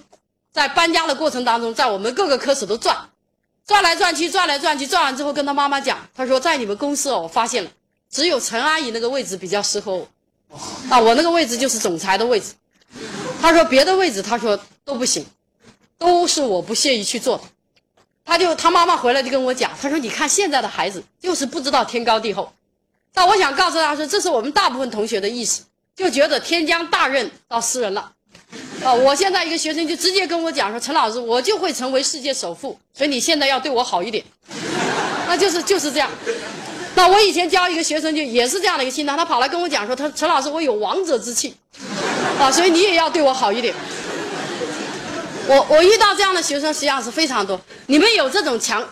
在搬家的过程当中，在我们各个科室都转，转来转去，转来转去，转完之后跟他妈妈讲，他说在你们公司哦，我发现了，只有陈阿姨那个位置比较适合我，啊，我那个位置就是总裁的位置。他说别的位置他说都不行，都是我不屑于去做的。他就他妈妈回来就跟我讲，他说你看现在的孩子就是不知道天高地厚。但我想告诉他说，这是我们大部分同学的意思，就觉得天将大任到斯人了。啊，我现在一个学生就直接跟我讲说，陈老师，我就会成为世界首富，所以你现在要对我好一点。[laughs] 那就是就是这样。那我以前教一个学生就也是这样的一个心态，他跑来跟我讲说，他陈老师，我有王者之气，啊，所以你也要对我好一点。我我遇到这样的学生实际上是非常多，你们有这种强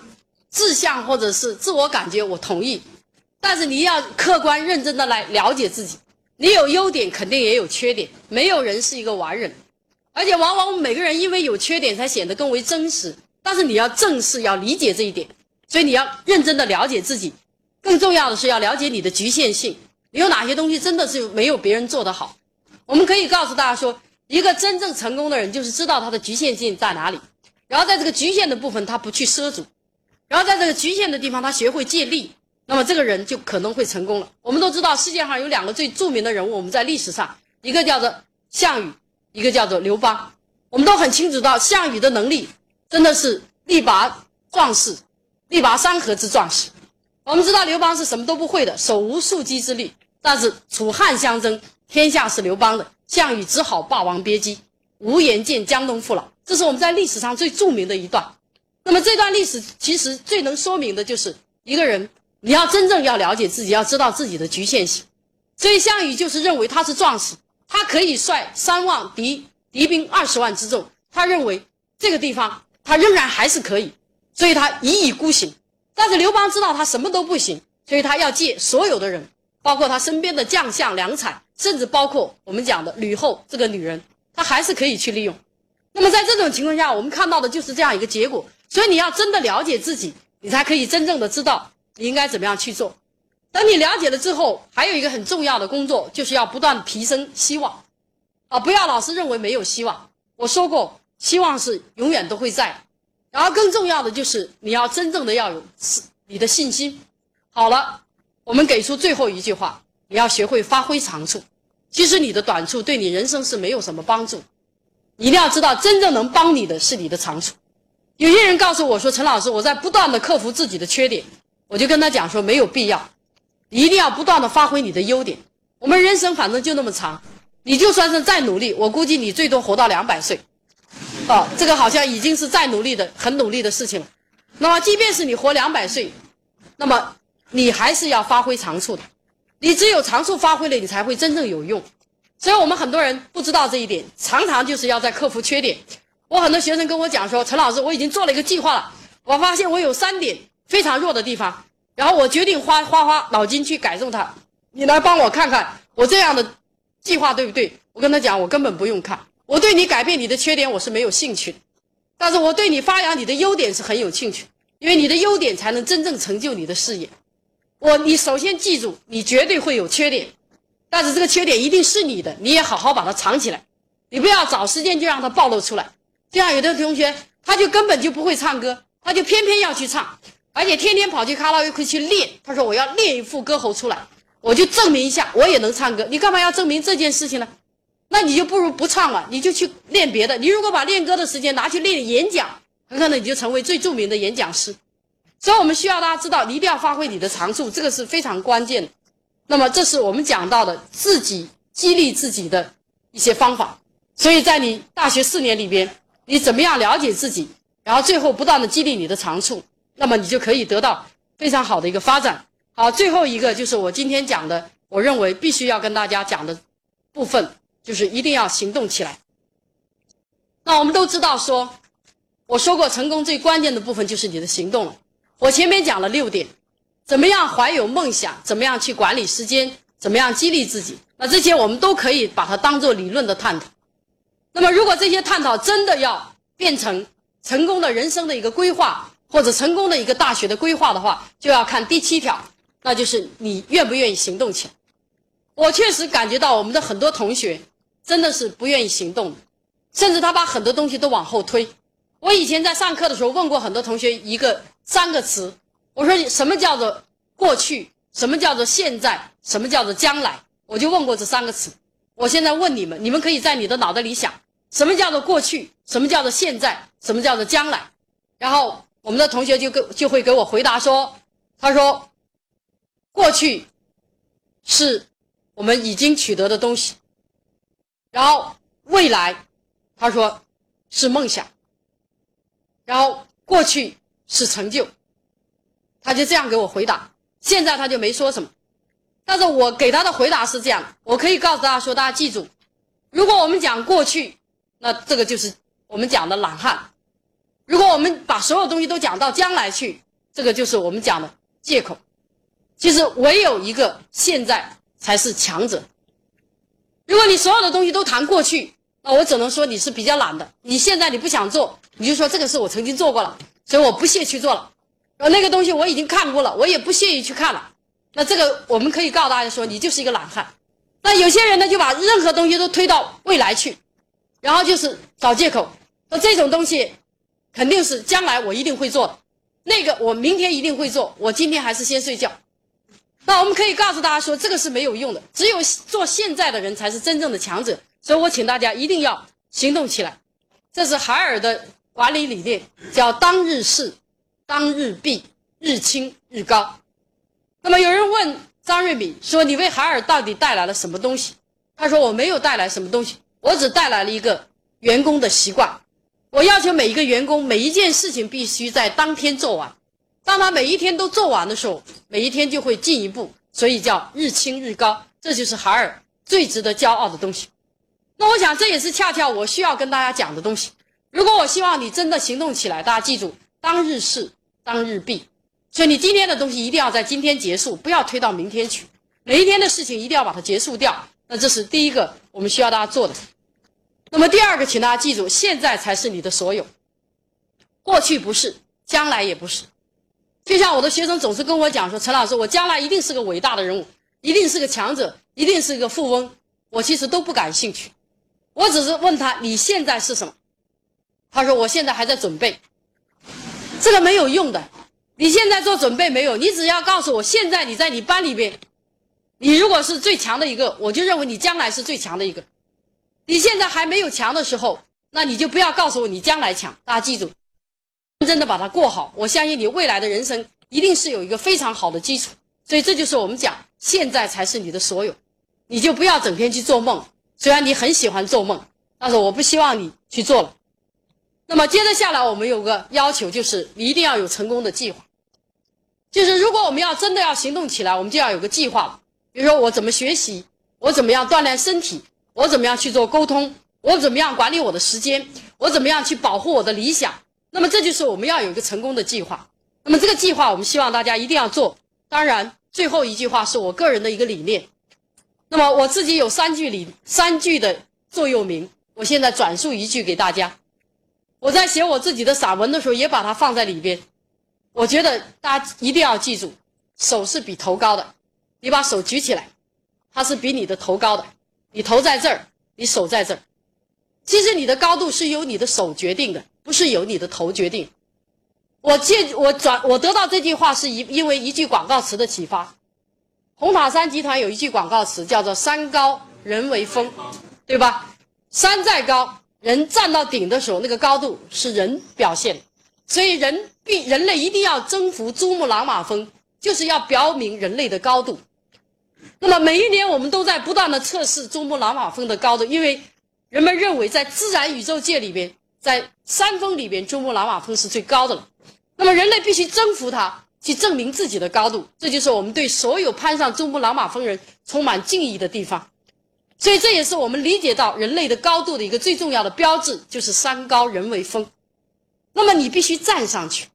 志向或者是自我感觉，我同意。但是你要客观认真的来了解自己，你有优点肯定也有缺点，没有人是一个完人，而且往往我们每个人因为有缺点才显得更为真实。但是你要正视，要理解这一点，所以你要认真的了解自己，更重要的是要了解你的局限性，你有哪些东西真的是没有别人做得好。我们可以告诉大家说，一个真正成功的人就是知道他的局限性在哪里，然后在这个局限的部分他不去涉足，然后在这个局限的地方他学会借力。那么这个人就可能会成功了。我们都知道世界上有两个最著名的人物，我们在历史上，一个叫做项羽，一个叫做刘邦。我们都很清楚到项羽的能力真的是力拔壮士，力拔山河之壮士。我们知道刘邦是什么都不会的，手无缚鸡之力。但是楚汉相争，天下是刘邦的，项羽只好霸王别姬，无颜见江东父老。这是我们在历史上最著名的一段。那么这段历史其实最能说明的就是一个人。你要真正要了解自己，要知道自己的局限性。所以项羽就是认为他是壮士，他可以率三万敌敌兵二十万之众，他认为这个地方他仍然还是可以，所以他一意孤行。但是刘邦知道他什么都不行，所以他要借所有的人，包括他身边的将相良才，甚至包括我们讲的吕后这个女人，他还是可以去利用。那么在这种情况下，我们看到的就是这样一个结果。所以你要真的了解自己。你才可以真正的知道你应该怎么样去做。等你了解了之后，还有一个很重要的工作，就是要不断提升希望，啊，不要老是认为没有希望。我说过，希望是永远都会在。然后更重要的就是你要真正的要有你的信心。好了，我们给出最后一句话：你要学会发挥长处。其实你的短处对你人生是没有什么帮助。一定要知道，真正能帮你的是你的长处。有些人告诉我说：“陈老师，我在不断的克服自己的缺点。”我就跟他讲说：“没有必要。”一定要不断的发挥你的优点。我们人生反正就那么长，你就算是再努力，我估计你最多活到两百岁。哦，这个好像已经是再努力的、很努力的事情了。那么，即便是你活两百岁，那么你还是要发挥长处的。你只有长处发挥了，你才会真正有用。所以我们很多人不知道这一点，常常就是要在克服缺点。我很多学生跟我讲说：“陈老师，我已经做了一个计划了，我发现我有三点非常弱的地方。”然后我决定花花花脑筋去改正它，你来帮我看看我这样的计划对不对？我跟他讲，我根本不用看，我对你改变你的缺点我是没有兴趣的，但是我对你发扬你的优点是很有兴趣，因为你的优点才能真正成就你的事业。我，你首先记住，你绝对会有缺点，但是这个缺点一定是你的，你也好好把它藏起来，你不要找时间就让它暴露出来。这样有的同学他就根本就不会唱歌，他就偏偏要去唱。而且天天跑去卡拉 OK 去练，他说我要练一副歌喉出来，我就证明一下我也能唱歌。你干嘛要证明这件事情呢？那你就不如不唱了，你就去练别的。你如果把练歌的时间拿去练演讲，很可能你就成为最著名的演讲师。所以我们需要大家知道，你一定要发挥你的长处，这个是非常关键的。那么这是我们讲到的自己激励自己的一些方法。所以在你大学四年里边，你怎么样了解自己，然后最后不断的激励你的长处。那么你就可以得到非常好的一个发展。好，最后一个就是我今天讲的，我认为必须要跟大家讲的部分，就是一定要行动起来。那我们都知道说，我说过成功最关键的部分就是你的行动了。我前面讲了六点，怎么样怀有梦想，怎么样去管理时间，怎么样激励自己。那这些我们都可以把它当做理论的探讨。那么如果这些探讨真的要变成成功的人生的一个规划，或者成功的一个大学的规划的话，就要看第七条，那就是你愿不愿意行动起来。我确实感觉到我们的很多同学真的是不愿意行动，甚至他把很多东西都往后推。我以前在上课的时候问过很多同学一个三个词，我说什么叫做过去，什么叫做现在，什么叫做将来，我就问过这三个词。我现在问你们，你们可以在你的脑袋里想，什么叫做过去，什么叫做现在，什么叫做将来，然后。我们的同学就给就会给我回答说：“他说，过去是我们已经取得的东西，然后未来，他说是梦想，然后过去是成就。”他就这样给我回答。现在他就没说什么，但是我给他的回答是这样：我可以告诉大家说，大家记住，如果我们讲过去，那这个就是我们讲的懒汉。如果我们把所有东西都讲到将来去，这个就是我们讲的借口。其实唯有一个现在才是强者。如果你所有的东西都谈过去，那我只能说你是比较懒的。你现在你不想做，你就说这个事我曾经做过了，所以我不屑去做了。而那个东西我已经看过了，我也不屑于去看了。那这个我们可以告诉大家说，你就是一个懒汉。那有些人呢，就把任何东西都推到未来去，然后就是找借口。那这种东西。肯定是将来我一定会做，那个我明天一定会做，我今天还是先睡觉。那我们可以告诉大家说，这个是没有用的，只有做现在的人才是真正的强者。所以我请大家一定要行动起来。这是海尔的管理理念，叫当日事，当日毕，日清日高。那么有人问张瑞敏说：“你为海尔到底带来了什么东西？”他说：“我没有带来什么东西，我只带来了一个员工的习惯。”我要求每一个员工每一件事情必须在当天做完，当他每一天都做完的时候，每一天就会进一步，所以叫日清日高，这就是海尔最值得骄傲的东西。那我想这也是恰恰我需要跟大家讲的东西。如果我希望你真的行动起来，大家记住当日事当日毕，所以你今天的东西一定要在今天结束，不要推到明天去。每一天的事情一定要把它结束掉。那这是第一个我们需要大家做的。那么第二个，请大家记住，现在才是你的所有，过去不是，将来也不是。就像我的学生总是跟我讲说：“陈老师，我将来一定是个伟大的人物，一定是个强者，一定是个富翁。”我其实都不感兴趣，我只是问他：“你现在是什么？”他说：“我现在还在准备。”这个没有用的。你现在做准备没有？你只要告诉我，现在你在你班里边，你如果是最强的一个，我就认为你将来是最强的一个。你现在还没有强的时候，那你就不要告诉我你将来强。大家记住，认真的把它过好。我相信你未来的人生一定是有一个非常好的基础。所以这就是我们讲，现在才是你的所有。你就不要整天去做梦。虽然你很喜欢做梦，但是我不希望你去做了。那么接着下来，我们有个要求，就是你一定要有成功的计划。就是如果我们要真的要行动起来，我们就要有个计划。比如说我怎么学习，我怎么样锻炼身体，我怎么样去做沟通，我怎么样管理我的时间，我怎么样去保护我的理想。那么这就是我们要有一个成功的计划。那么这个计划，我们希望大家一定要做。当然，最后一句话是我个人的一个理念。那么我自己有三句理三句的座右铭，我现在转述一句给大家。我在写我自己的散文的时候，也把它放在里边。我觉得大家一定要记住，手是比头高的。你把手举起来，它是比你的头高的。你头在这儿，你手在这儿。其实你的高度是由你的手决定的，不是由你的头决定。我借我转我得到这句话是一因为一句广告词的启发。红塔山集团有一句广告词叫做“山高人为峰”，对吧？山再高，人站到顶的时候，那个高度是人表现。所以人必人类一定要征服珠穆朗玛峰，就是要表明人类的高度。那么每一年我们都在不断的测试珠穆朗玛峰的高度，因为人们认为在自然宇宙界里边，在山峰里边，珠穆朗玛峰是最高的了。那么人类必须征服它，去证明自己的高度。这就是我们对所有攀上珠穆朗玛峰人充满敬意的地方。所以这也是我们理解到人类的高度的一个最重要的标志，就是山高人为峰。那么你必须站上去。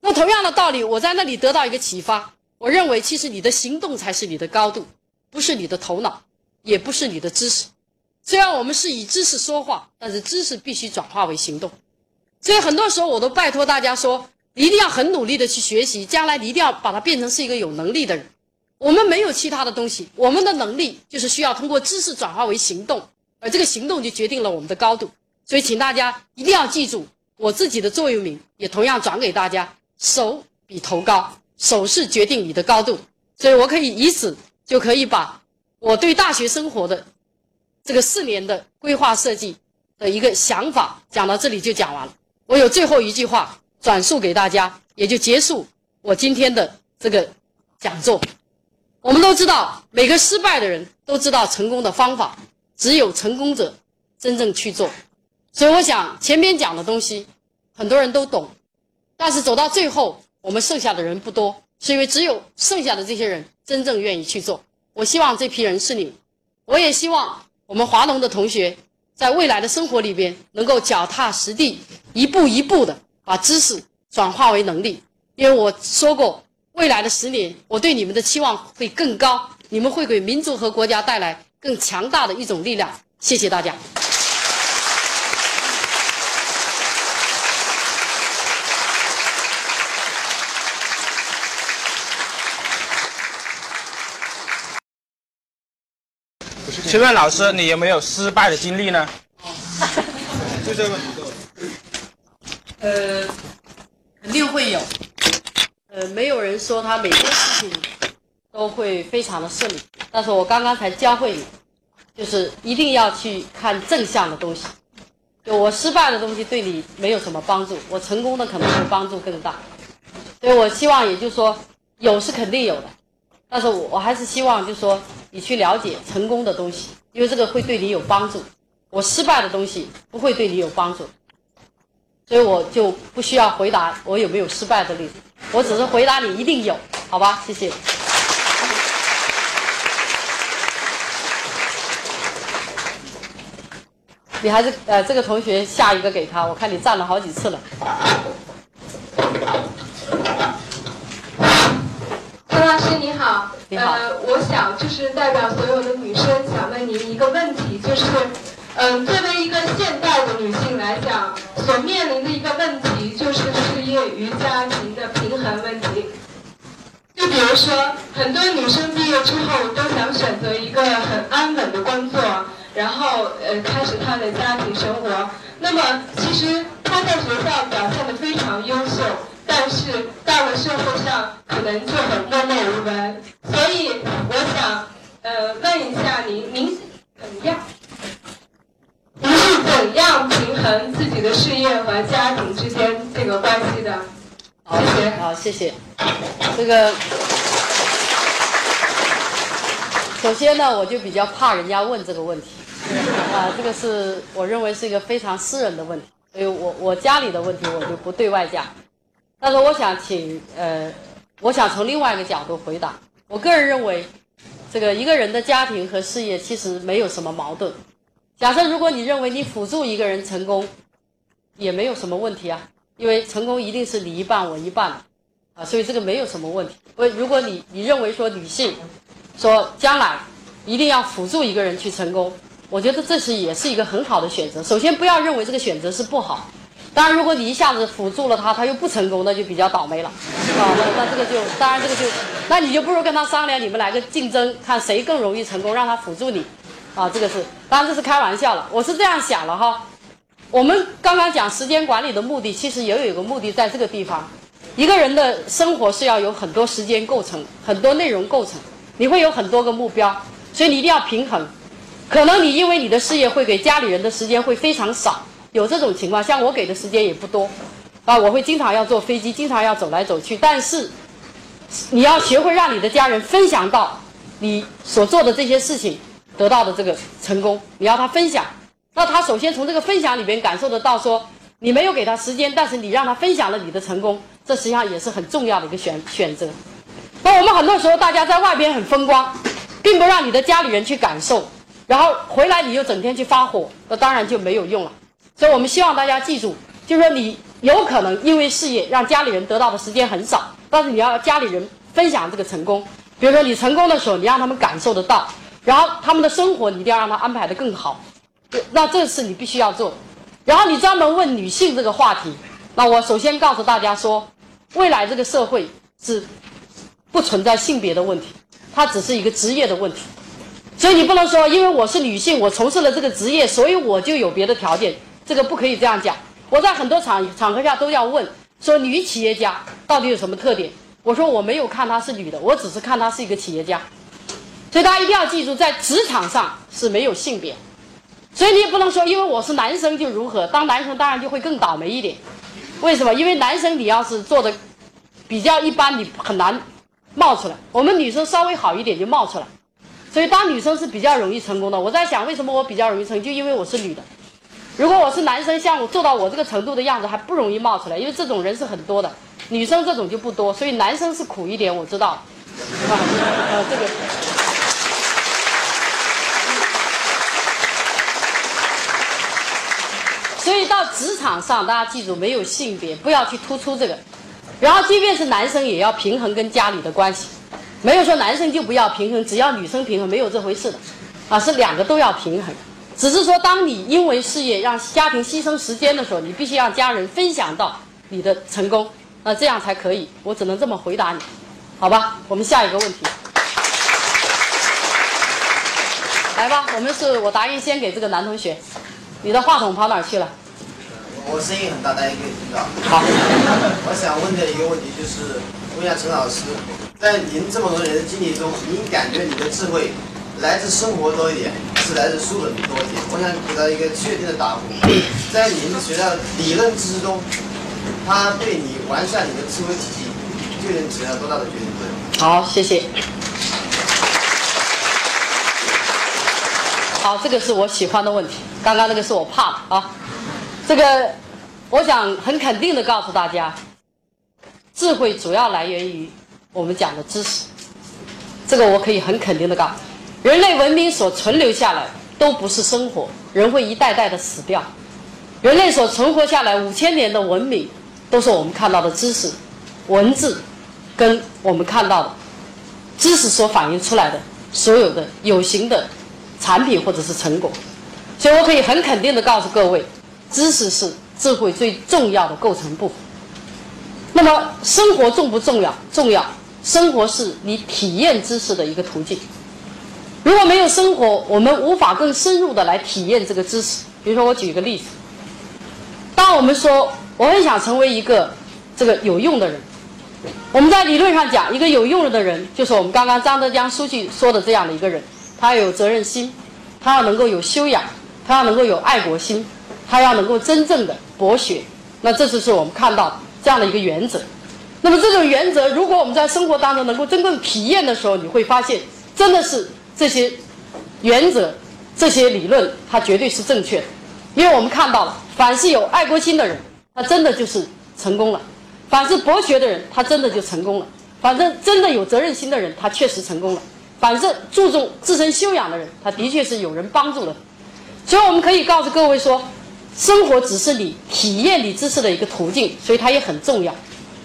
那同样的道理，我在那里得到一个启发。我认为，其实你的行动才是你的高度，不是你的头脑，也不是你的知识。虽然我们是以知识说话，但是知识必须转化为行动。所以很多时候，我都拜托大家说，一定要很努力的去学习，将来你一定要把它变成是一个有能力的人。我们没有其他的东西，我们的能力就是需要通过知识转化为行动，而这个行动就决定了我们的高度。所以，请大家一定要记住。我自己的座右铭也同样转给大家：手比头高，手势决定你的高度。所以我可以以此就可以把我对大学生活的这个四年的规划设计的一个想法讲到这里就讲完了。我有最后一句话转述给大家，也就结束我今天的这个讲座。我们都知道，每个失败的人都知道成功的方法，只有成功者真正去做。所以我想前面讲的东西，很多人都懂，但是走到最后，我们剩下的人不多，是因为只有剩下的这些人真正愿意去做。我希望这批人是你，我也希望我们华农的同学在未来的生活里边能够脚踏实地，一步一步的把知识转化为能力。因为我说过，未来的十年，我对你们的期望会更高，你们会给民族和国家带来更强大的一种力量。谢谢大家。请问老师，你有没有失败的经历呢？[laughs] 就这个问题。呃，肯定会有。呃，没有人说他每件事情都会非常的顺利，但是我刚刚才教会你，就是一定要去看正向的东西。就我失败的东西对你没有什么帮助，我成功的可能会帮助更大。所以我希望，也就是说，有是肯定有的。但是我我还是希望，就是说你去了解成功的东西，因为这个会对你有帮助。我失败的东西不会对你有帮助，所以我就不需要回答我有没有失败的例子，我只是回答你一定有，好吧？谢谢。你还是呃，这个同学下一个给他，我看你站了好几次了。老师你好，你好。呃，我想就是代表所有的女生，想问您一个问题，就是，嗯，作为一个现代的女性来讲，所面临的一个问题就是事业业与家庭的平衡问题。就比如说，很多女生毕业之后都想选择一个很安稳的工作，然后呃开始她的家庭生活。那么其实她在学校表现的非常优秀，但是到了社会上可能就很默默无闻。所以我想呃问一下您，您是怎样？您是怎样平衡自己的事业和家庭之间这个关系的？好，谢谢好，谢谢。这个，首先呢，我就比较怕人家问这个问题，啊，这个是我认为是一个非常私人的问题，所以我我家里的问题我就不对外讲。但是我想请呃，我想从另外一个角度回答。我个人认为，这个一个人的家庭和事业其实没有什么矛盾。假设如果你认为你辅助一个人成功，也没有什么问题啊，因为成功一定是你一半我一半，啊，所以这个没有什么问题。为如果你你认为说女性，说将来一定要辅助一个人去成功，我觉得这是也是一个很好的选择。首先不要认为这个选择是不好，当然如果你一下子辅助了他，他又不成功，那就比较倒霉了，啊，那这个就当然这个就，那你就不如跟他商量，你们来个竞争，看谁更容易成功，让他辅助你，啊，这个是当然这是开玩笑了，我是这样想了哈。我们刚刚讲时间管理的目的，其实也有一个目的在这个地方。一个人的生活是要有很多时间构成，很多内容构成，你会有很多个目标，所以你一定要平衡。可能你因为你的事业会给家里人的时间会非常少，有这种情况。像我给的时间也不多，啊，我会经常要坐飞机，经常要走来走去。但是你要学会让你的家人分享到你所做的这些事情得到的这个成功，你要他分享。那他首先从这个分享里边感受得到，说你没有给他时间，但是你让他分享了你的成功，这实际上也是很重要的一个选选择。那我们很多时候大家在外边很风光，并不让你的家里人去感受，然后回来你又整天去发火，那当然就没有用了。所以我们希望大家记住，就是说你有可能因为事业让家里人得到的时间很少，但是你要家里人分享这个成功。比如说你成功的时候，你让他们感受得到，然后他们的生活你一定要让他安排得更好。那这是你必须要做。然后你专门问女性这个话题，那我首先告诉大家说，未来这个社会是不存在性别的问题，它只是一个职业的问题。所以你不能说，因为我是女性，我从事了这个职业，所以我就有别的条件，这个不可以这样讲。我在很多场场合下都要问，说女企业家到底有什么特点？我说我没有看她是女的，我只是看她是一个企业家。所以大家一定要记住，在职场上是没有性别。所以你也不能说，因为我是男生就如何？当男生当然就会更倒霉一点。为什么？因为男生你要是做的比较一般，你很难冒出来。我们女生稍微好一点就冒出来。所以当女生是比较容易成功的。我在想，为什么我比较容易成？就因为我是女的。如果我是男生，像我做到我这个程度的样子，还不容易冒出来，因为这种人是很多的。女生这种就不多，所以男生是苦一点，我知道。[laughs] 啊，这个。所以到职场上，大家记住没有性别，不要去突出这个。然后，即便是男生，也要平衡跟家里的关系，没有说男生就不要平衡，只要女生平衡，没有这回事的，啊，是两个都要平衡。只是说，当你因为事业让家庭牺牲时间的时候，你必须让家人分享到你的成功，那这样才可以。我只能这么回答你，好吧？我们下一个问题，来吧，我们是我答应先给这个男同学。你的话筒跑哪儿去了？我声音很大，大家可以听到。好，我想问的一个问题就是，问一下陈老师，在您这么多年的经历中，您感觉你的智慧来自生活多一点，是来自书本多一点？我想给他一个确定的答复。在您学到理论知识中，它对你完善你的思维体系，究竟起了多大的决定作用？好，谢谢。好，这个是我喜欢的问题。刚刚那个是我怕的啊。这个，我想很肯定的告诉大家，智慧主要来源于我们讲的知识。这个我可以很肯定的告诉，人类文明所存留下来都不是生活，人会一代代的死掉。人类所存活下来五千年的文明，都是我们看到的知识、文字，跟我们看到的知识所反映出来的所有的有形的。产品或者是成果，所以我可以很肯定的告诉各位，知识是智慧最重要的构成部分。那么生活重不重要？重要。生活是你体验知识的一个途径。如果没有生活，我们无法更深入的来体验这个知识。比如说，我举一个例子：当我们说我很想成为一个这个有用的人，我们在理论上讲，一个有用的人就是我们刚刚张德江书记说的这样的一个人，他要有责任心，他要能够有修养，他要能够有爱国心，他要能够真正的博学。那这就是我们看到这样的一个原则。那么这种原则，如果我们在生活当中能够真正体验的时候，你会发现，真的是这些原则、这些理论，它绝对是正确的。因为我们看到了，凡是有爱国心的人，他真的就是成功了；凡是博学的人，他真的就成功了；反正真的有责任心的人，他确实成功了；反正注重自身修养的人，他的确是有人帮助了。所以我们可以告诉各位说，生活只是你体验你知识的一个途径，所以它也很重要。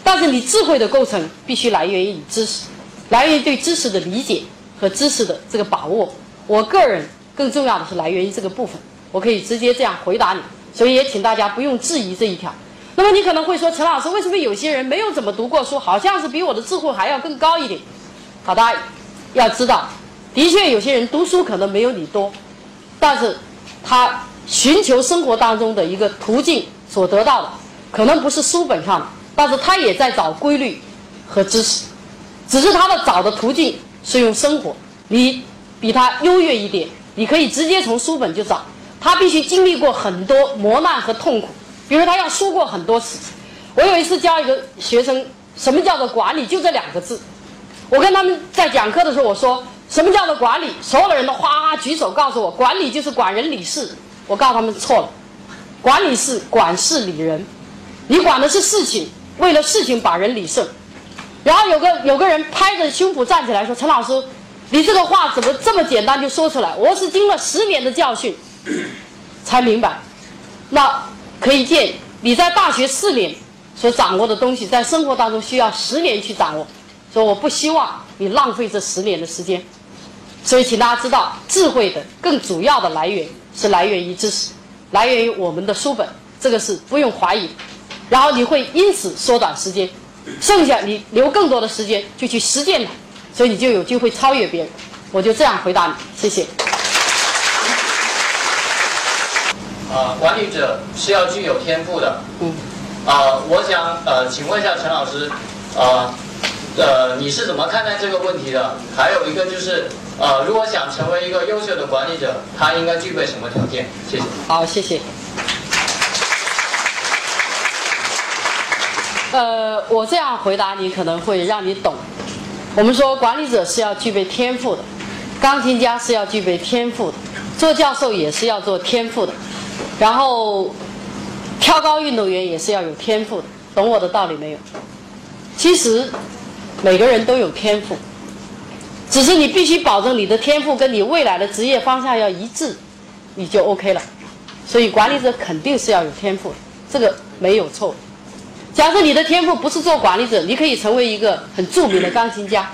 但是你智慧的构成必须来源于你知识，来源于对知识的理解和知识的这个把握。我个人更重要的是来源于这个部分，我可以直接这样回答你。所以也请大家不用质疑这一条。那么你可能会说，陈老师，为什么有些人没有怎么读过书，好像是比我的智慧还要更高一点？好，的要知道，的确有些人读书可能没有你多，但是他寻求生活当中的一个途径所得到的，可能不是书本上的。但是他也在找规律和知识，只是他的找的途径是用生活。你比他优越一点，你可以直接从书本就找。他必须经历过很多磨难和痛苦，比如他要输过很多次。我有一次教一个学生，什么叫做管理？就这两个字。我跟他们在讲课的时候，我说什么叫做管理？所有的人都哗哗举手告诉我，管理就是管人理事。我告诉他们错了，管理是管事理人，你管的是事情。为了事情把人理顺，然后有个有个人拍着胸脯站起来说：“陈老师，你这个话怎么这么简单就说出来？我是经了十年的教训 [coughs] 才明白。那可以见你在大学四年所掌握的东西，在生活当中需要十年去掌握。所以我不希望你浪费这十年的时间。所以请大家知道，智慧的更主要的来源是来源于知识，来源于我们的书本，这个是不用怀疑。”然后你会因此缩短时间，剩下你留更多的时间就去实践它，所以你就有机会超越别人。我就这样回答你，谢谢。啊，管理者是要具有天赋的。嗯。啊，我想呃，请问一下陈老师，啊，呃，你是怎么看待这个问题的？还有一个就是，呃，如果想成为一个优秀的管理者，他应该具备什么条件？谢谢。好，谢谢。呃，我这样回答你可能会让你懂。我们说管理者是要具备天赋的，钢琴家是要具备天赋的，做教授也是要做天赋的，然后跳高运动员也是要有天赋的。懂我的道理没有？其实每个人都有天赋，只是你必须保证你的天赋跟你未来的职业方向要一致，你就 OK 了。所以管理者肯定是要有天赋，这个没有错。假设你的天赋不是做管理者，你可以成为一个很著名的钢琴家，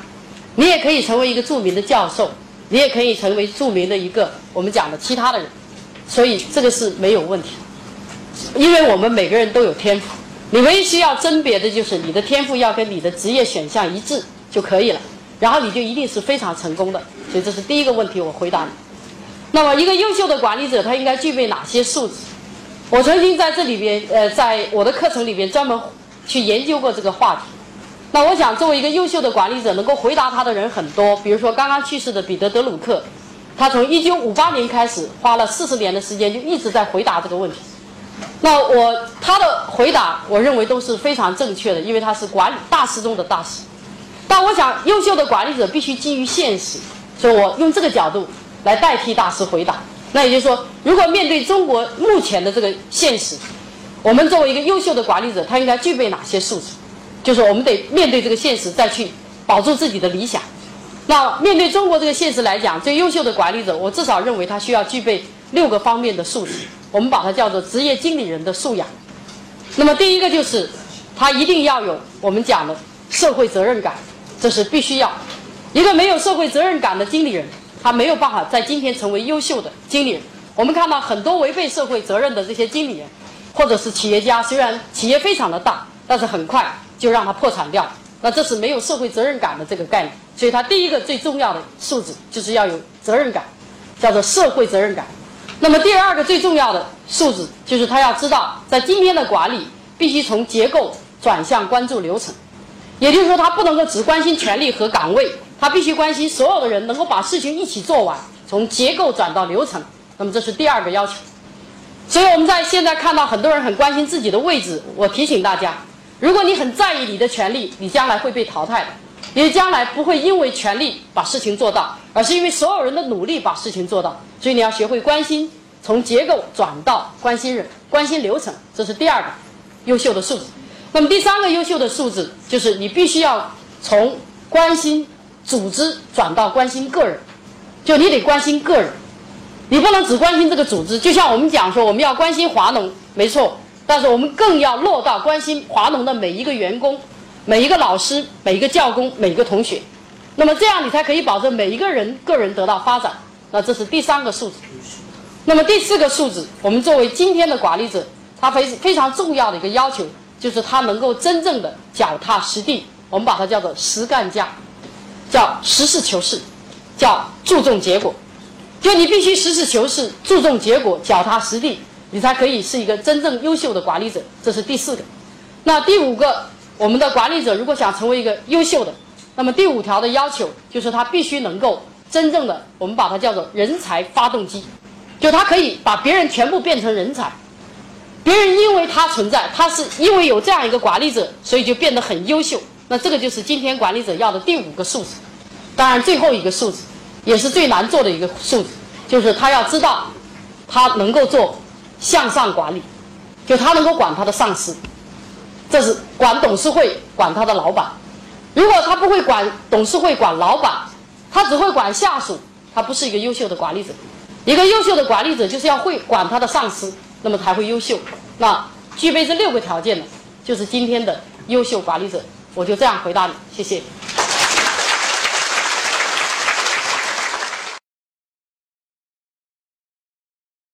你也可以成为一个著名的教授，你也可以成为著名的一个我们讲的其他的人，所以这个是没有问题，因为我们每个人都有天赋，你唯一需要甄别的就是你的天赋要跟你的职业选项一致就可以了，然后你就一定是非常成功的，所以这是第一个问题，我回答你。那么一个优秀的管理者他应该具备哪些素质？我曾经在这里边，呃，在我的课程里边专门去研究过这个话题。那我想，作为一个优秀的管理者，能够回答他的人很多。比如说，刚刚去世的彼得·德鲁克，他从1958年开始，花了40年的时间，就一直在回答这个问题。那我他的回答，我认为都是非常正确的，因为他是管理大师中的大师。但我想，优秀的管理者必须基于现实，所以我用这个角度来代替大师回答。那也就是说，如果面对中国目前的这个现实，我们作为一个优秀的管理者，他应该具备哪些素质？就是我们得面对这个现实，再去保住自己的理想。那面对中国这个现实来讲，最优秀的管理者，我至少认为他需要具备六个方面的素质，我们把它叫做职业经理人的素养。那么第一个就是，他一定要有我们讲的社会责任感，这是必须要。一个没有社会责任感的经理人。他没有办法在今天成为优秀的经理人。我们看到很多违背社会责任的这些经理人，或者是企业家，虽然企业非常的大，但是很快就让他破产掉，那这是没有社会责任感的这个概念。所以，他第一个最重要的素质就是要有责任感，叫做社会责任感。那么，第二个最重要的素质就是他要知道，在今天的管理必须从结构转向关注流程，也就是说，他不能够只关心权力和岗位，他必须关心所有的人能够把事情一起做完，从结构转到流程。那么，这是第二个要求。所以，我们在现在看到很多人很关心自己的位置，我提醒大家，如果你很在意你的权利，你将来会被淘汰的。你将来不会因为权力把事情做到，而是因为所有人的努力把事情做到。所以你要学会关心，从结构转到关心人、关心流程，这是第二个优秀的素质。那么第三个优秀的素质就是你必须要从关心组织转到关心个人，就你得关心个人，你不能只关心这个组织。就像我们讲说我们要关心华农，没错，但是我们更要落到关心华农的每一个员工。每一个老师、每一个教工、每一个同学，那么这样你才可以保证每一个人个人得到发展。那这是第三个素质。那么第四个素质，我们作为今天的管理者，他非非常重要的一个要求，就是他能够真正的脚踏实地。我们把它叫做实干家，叫实事求是，叫注重结果。就你必须实事求是、注重结果、脚踏实地，你才可以是一个真正优秀的管理者。这是第四个。那第五个。我们的管理者如果想成为一个优秀的，那么第五条的要求就是他必须能够真正的，我们把它叫做人才发动机，就他可以把别人全部变成人才，别人因为他存在，他是因为有这样一个管理者，所以就变得很优秀。那这个就是今天管理者要的第五个素质。当然，最后一个素质也是最难做的一个素质，就是他要知道他能够做向上管理，就他能够管他的上司。这是管董事会，管他的老板。如果他不会管董事会，管老板，他只会管下属，他不是一个优秀的管理者。一个优秀的管理者就是要会管他的上司，那么才会优秀。那具备这六个条件的，就是今天的优秀管理者。我就这样回答你谢谢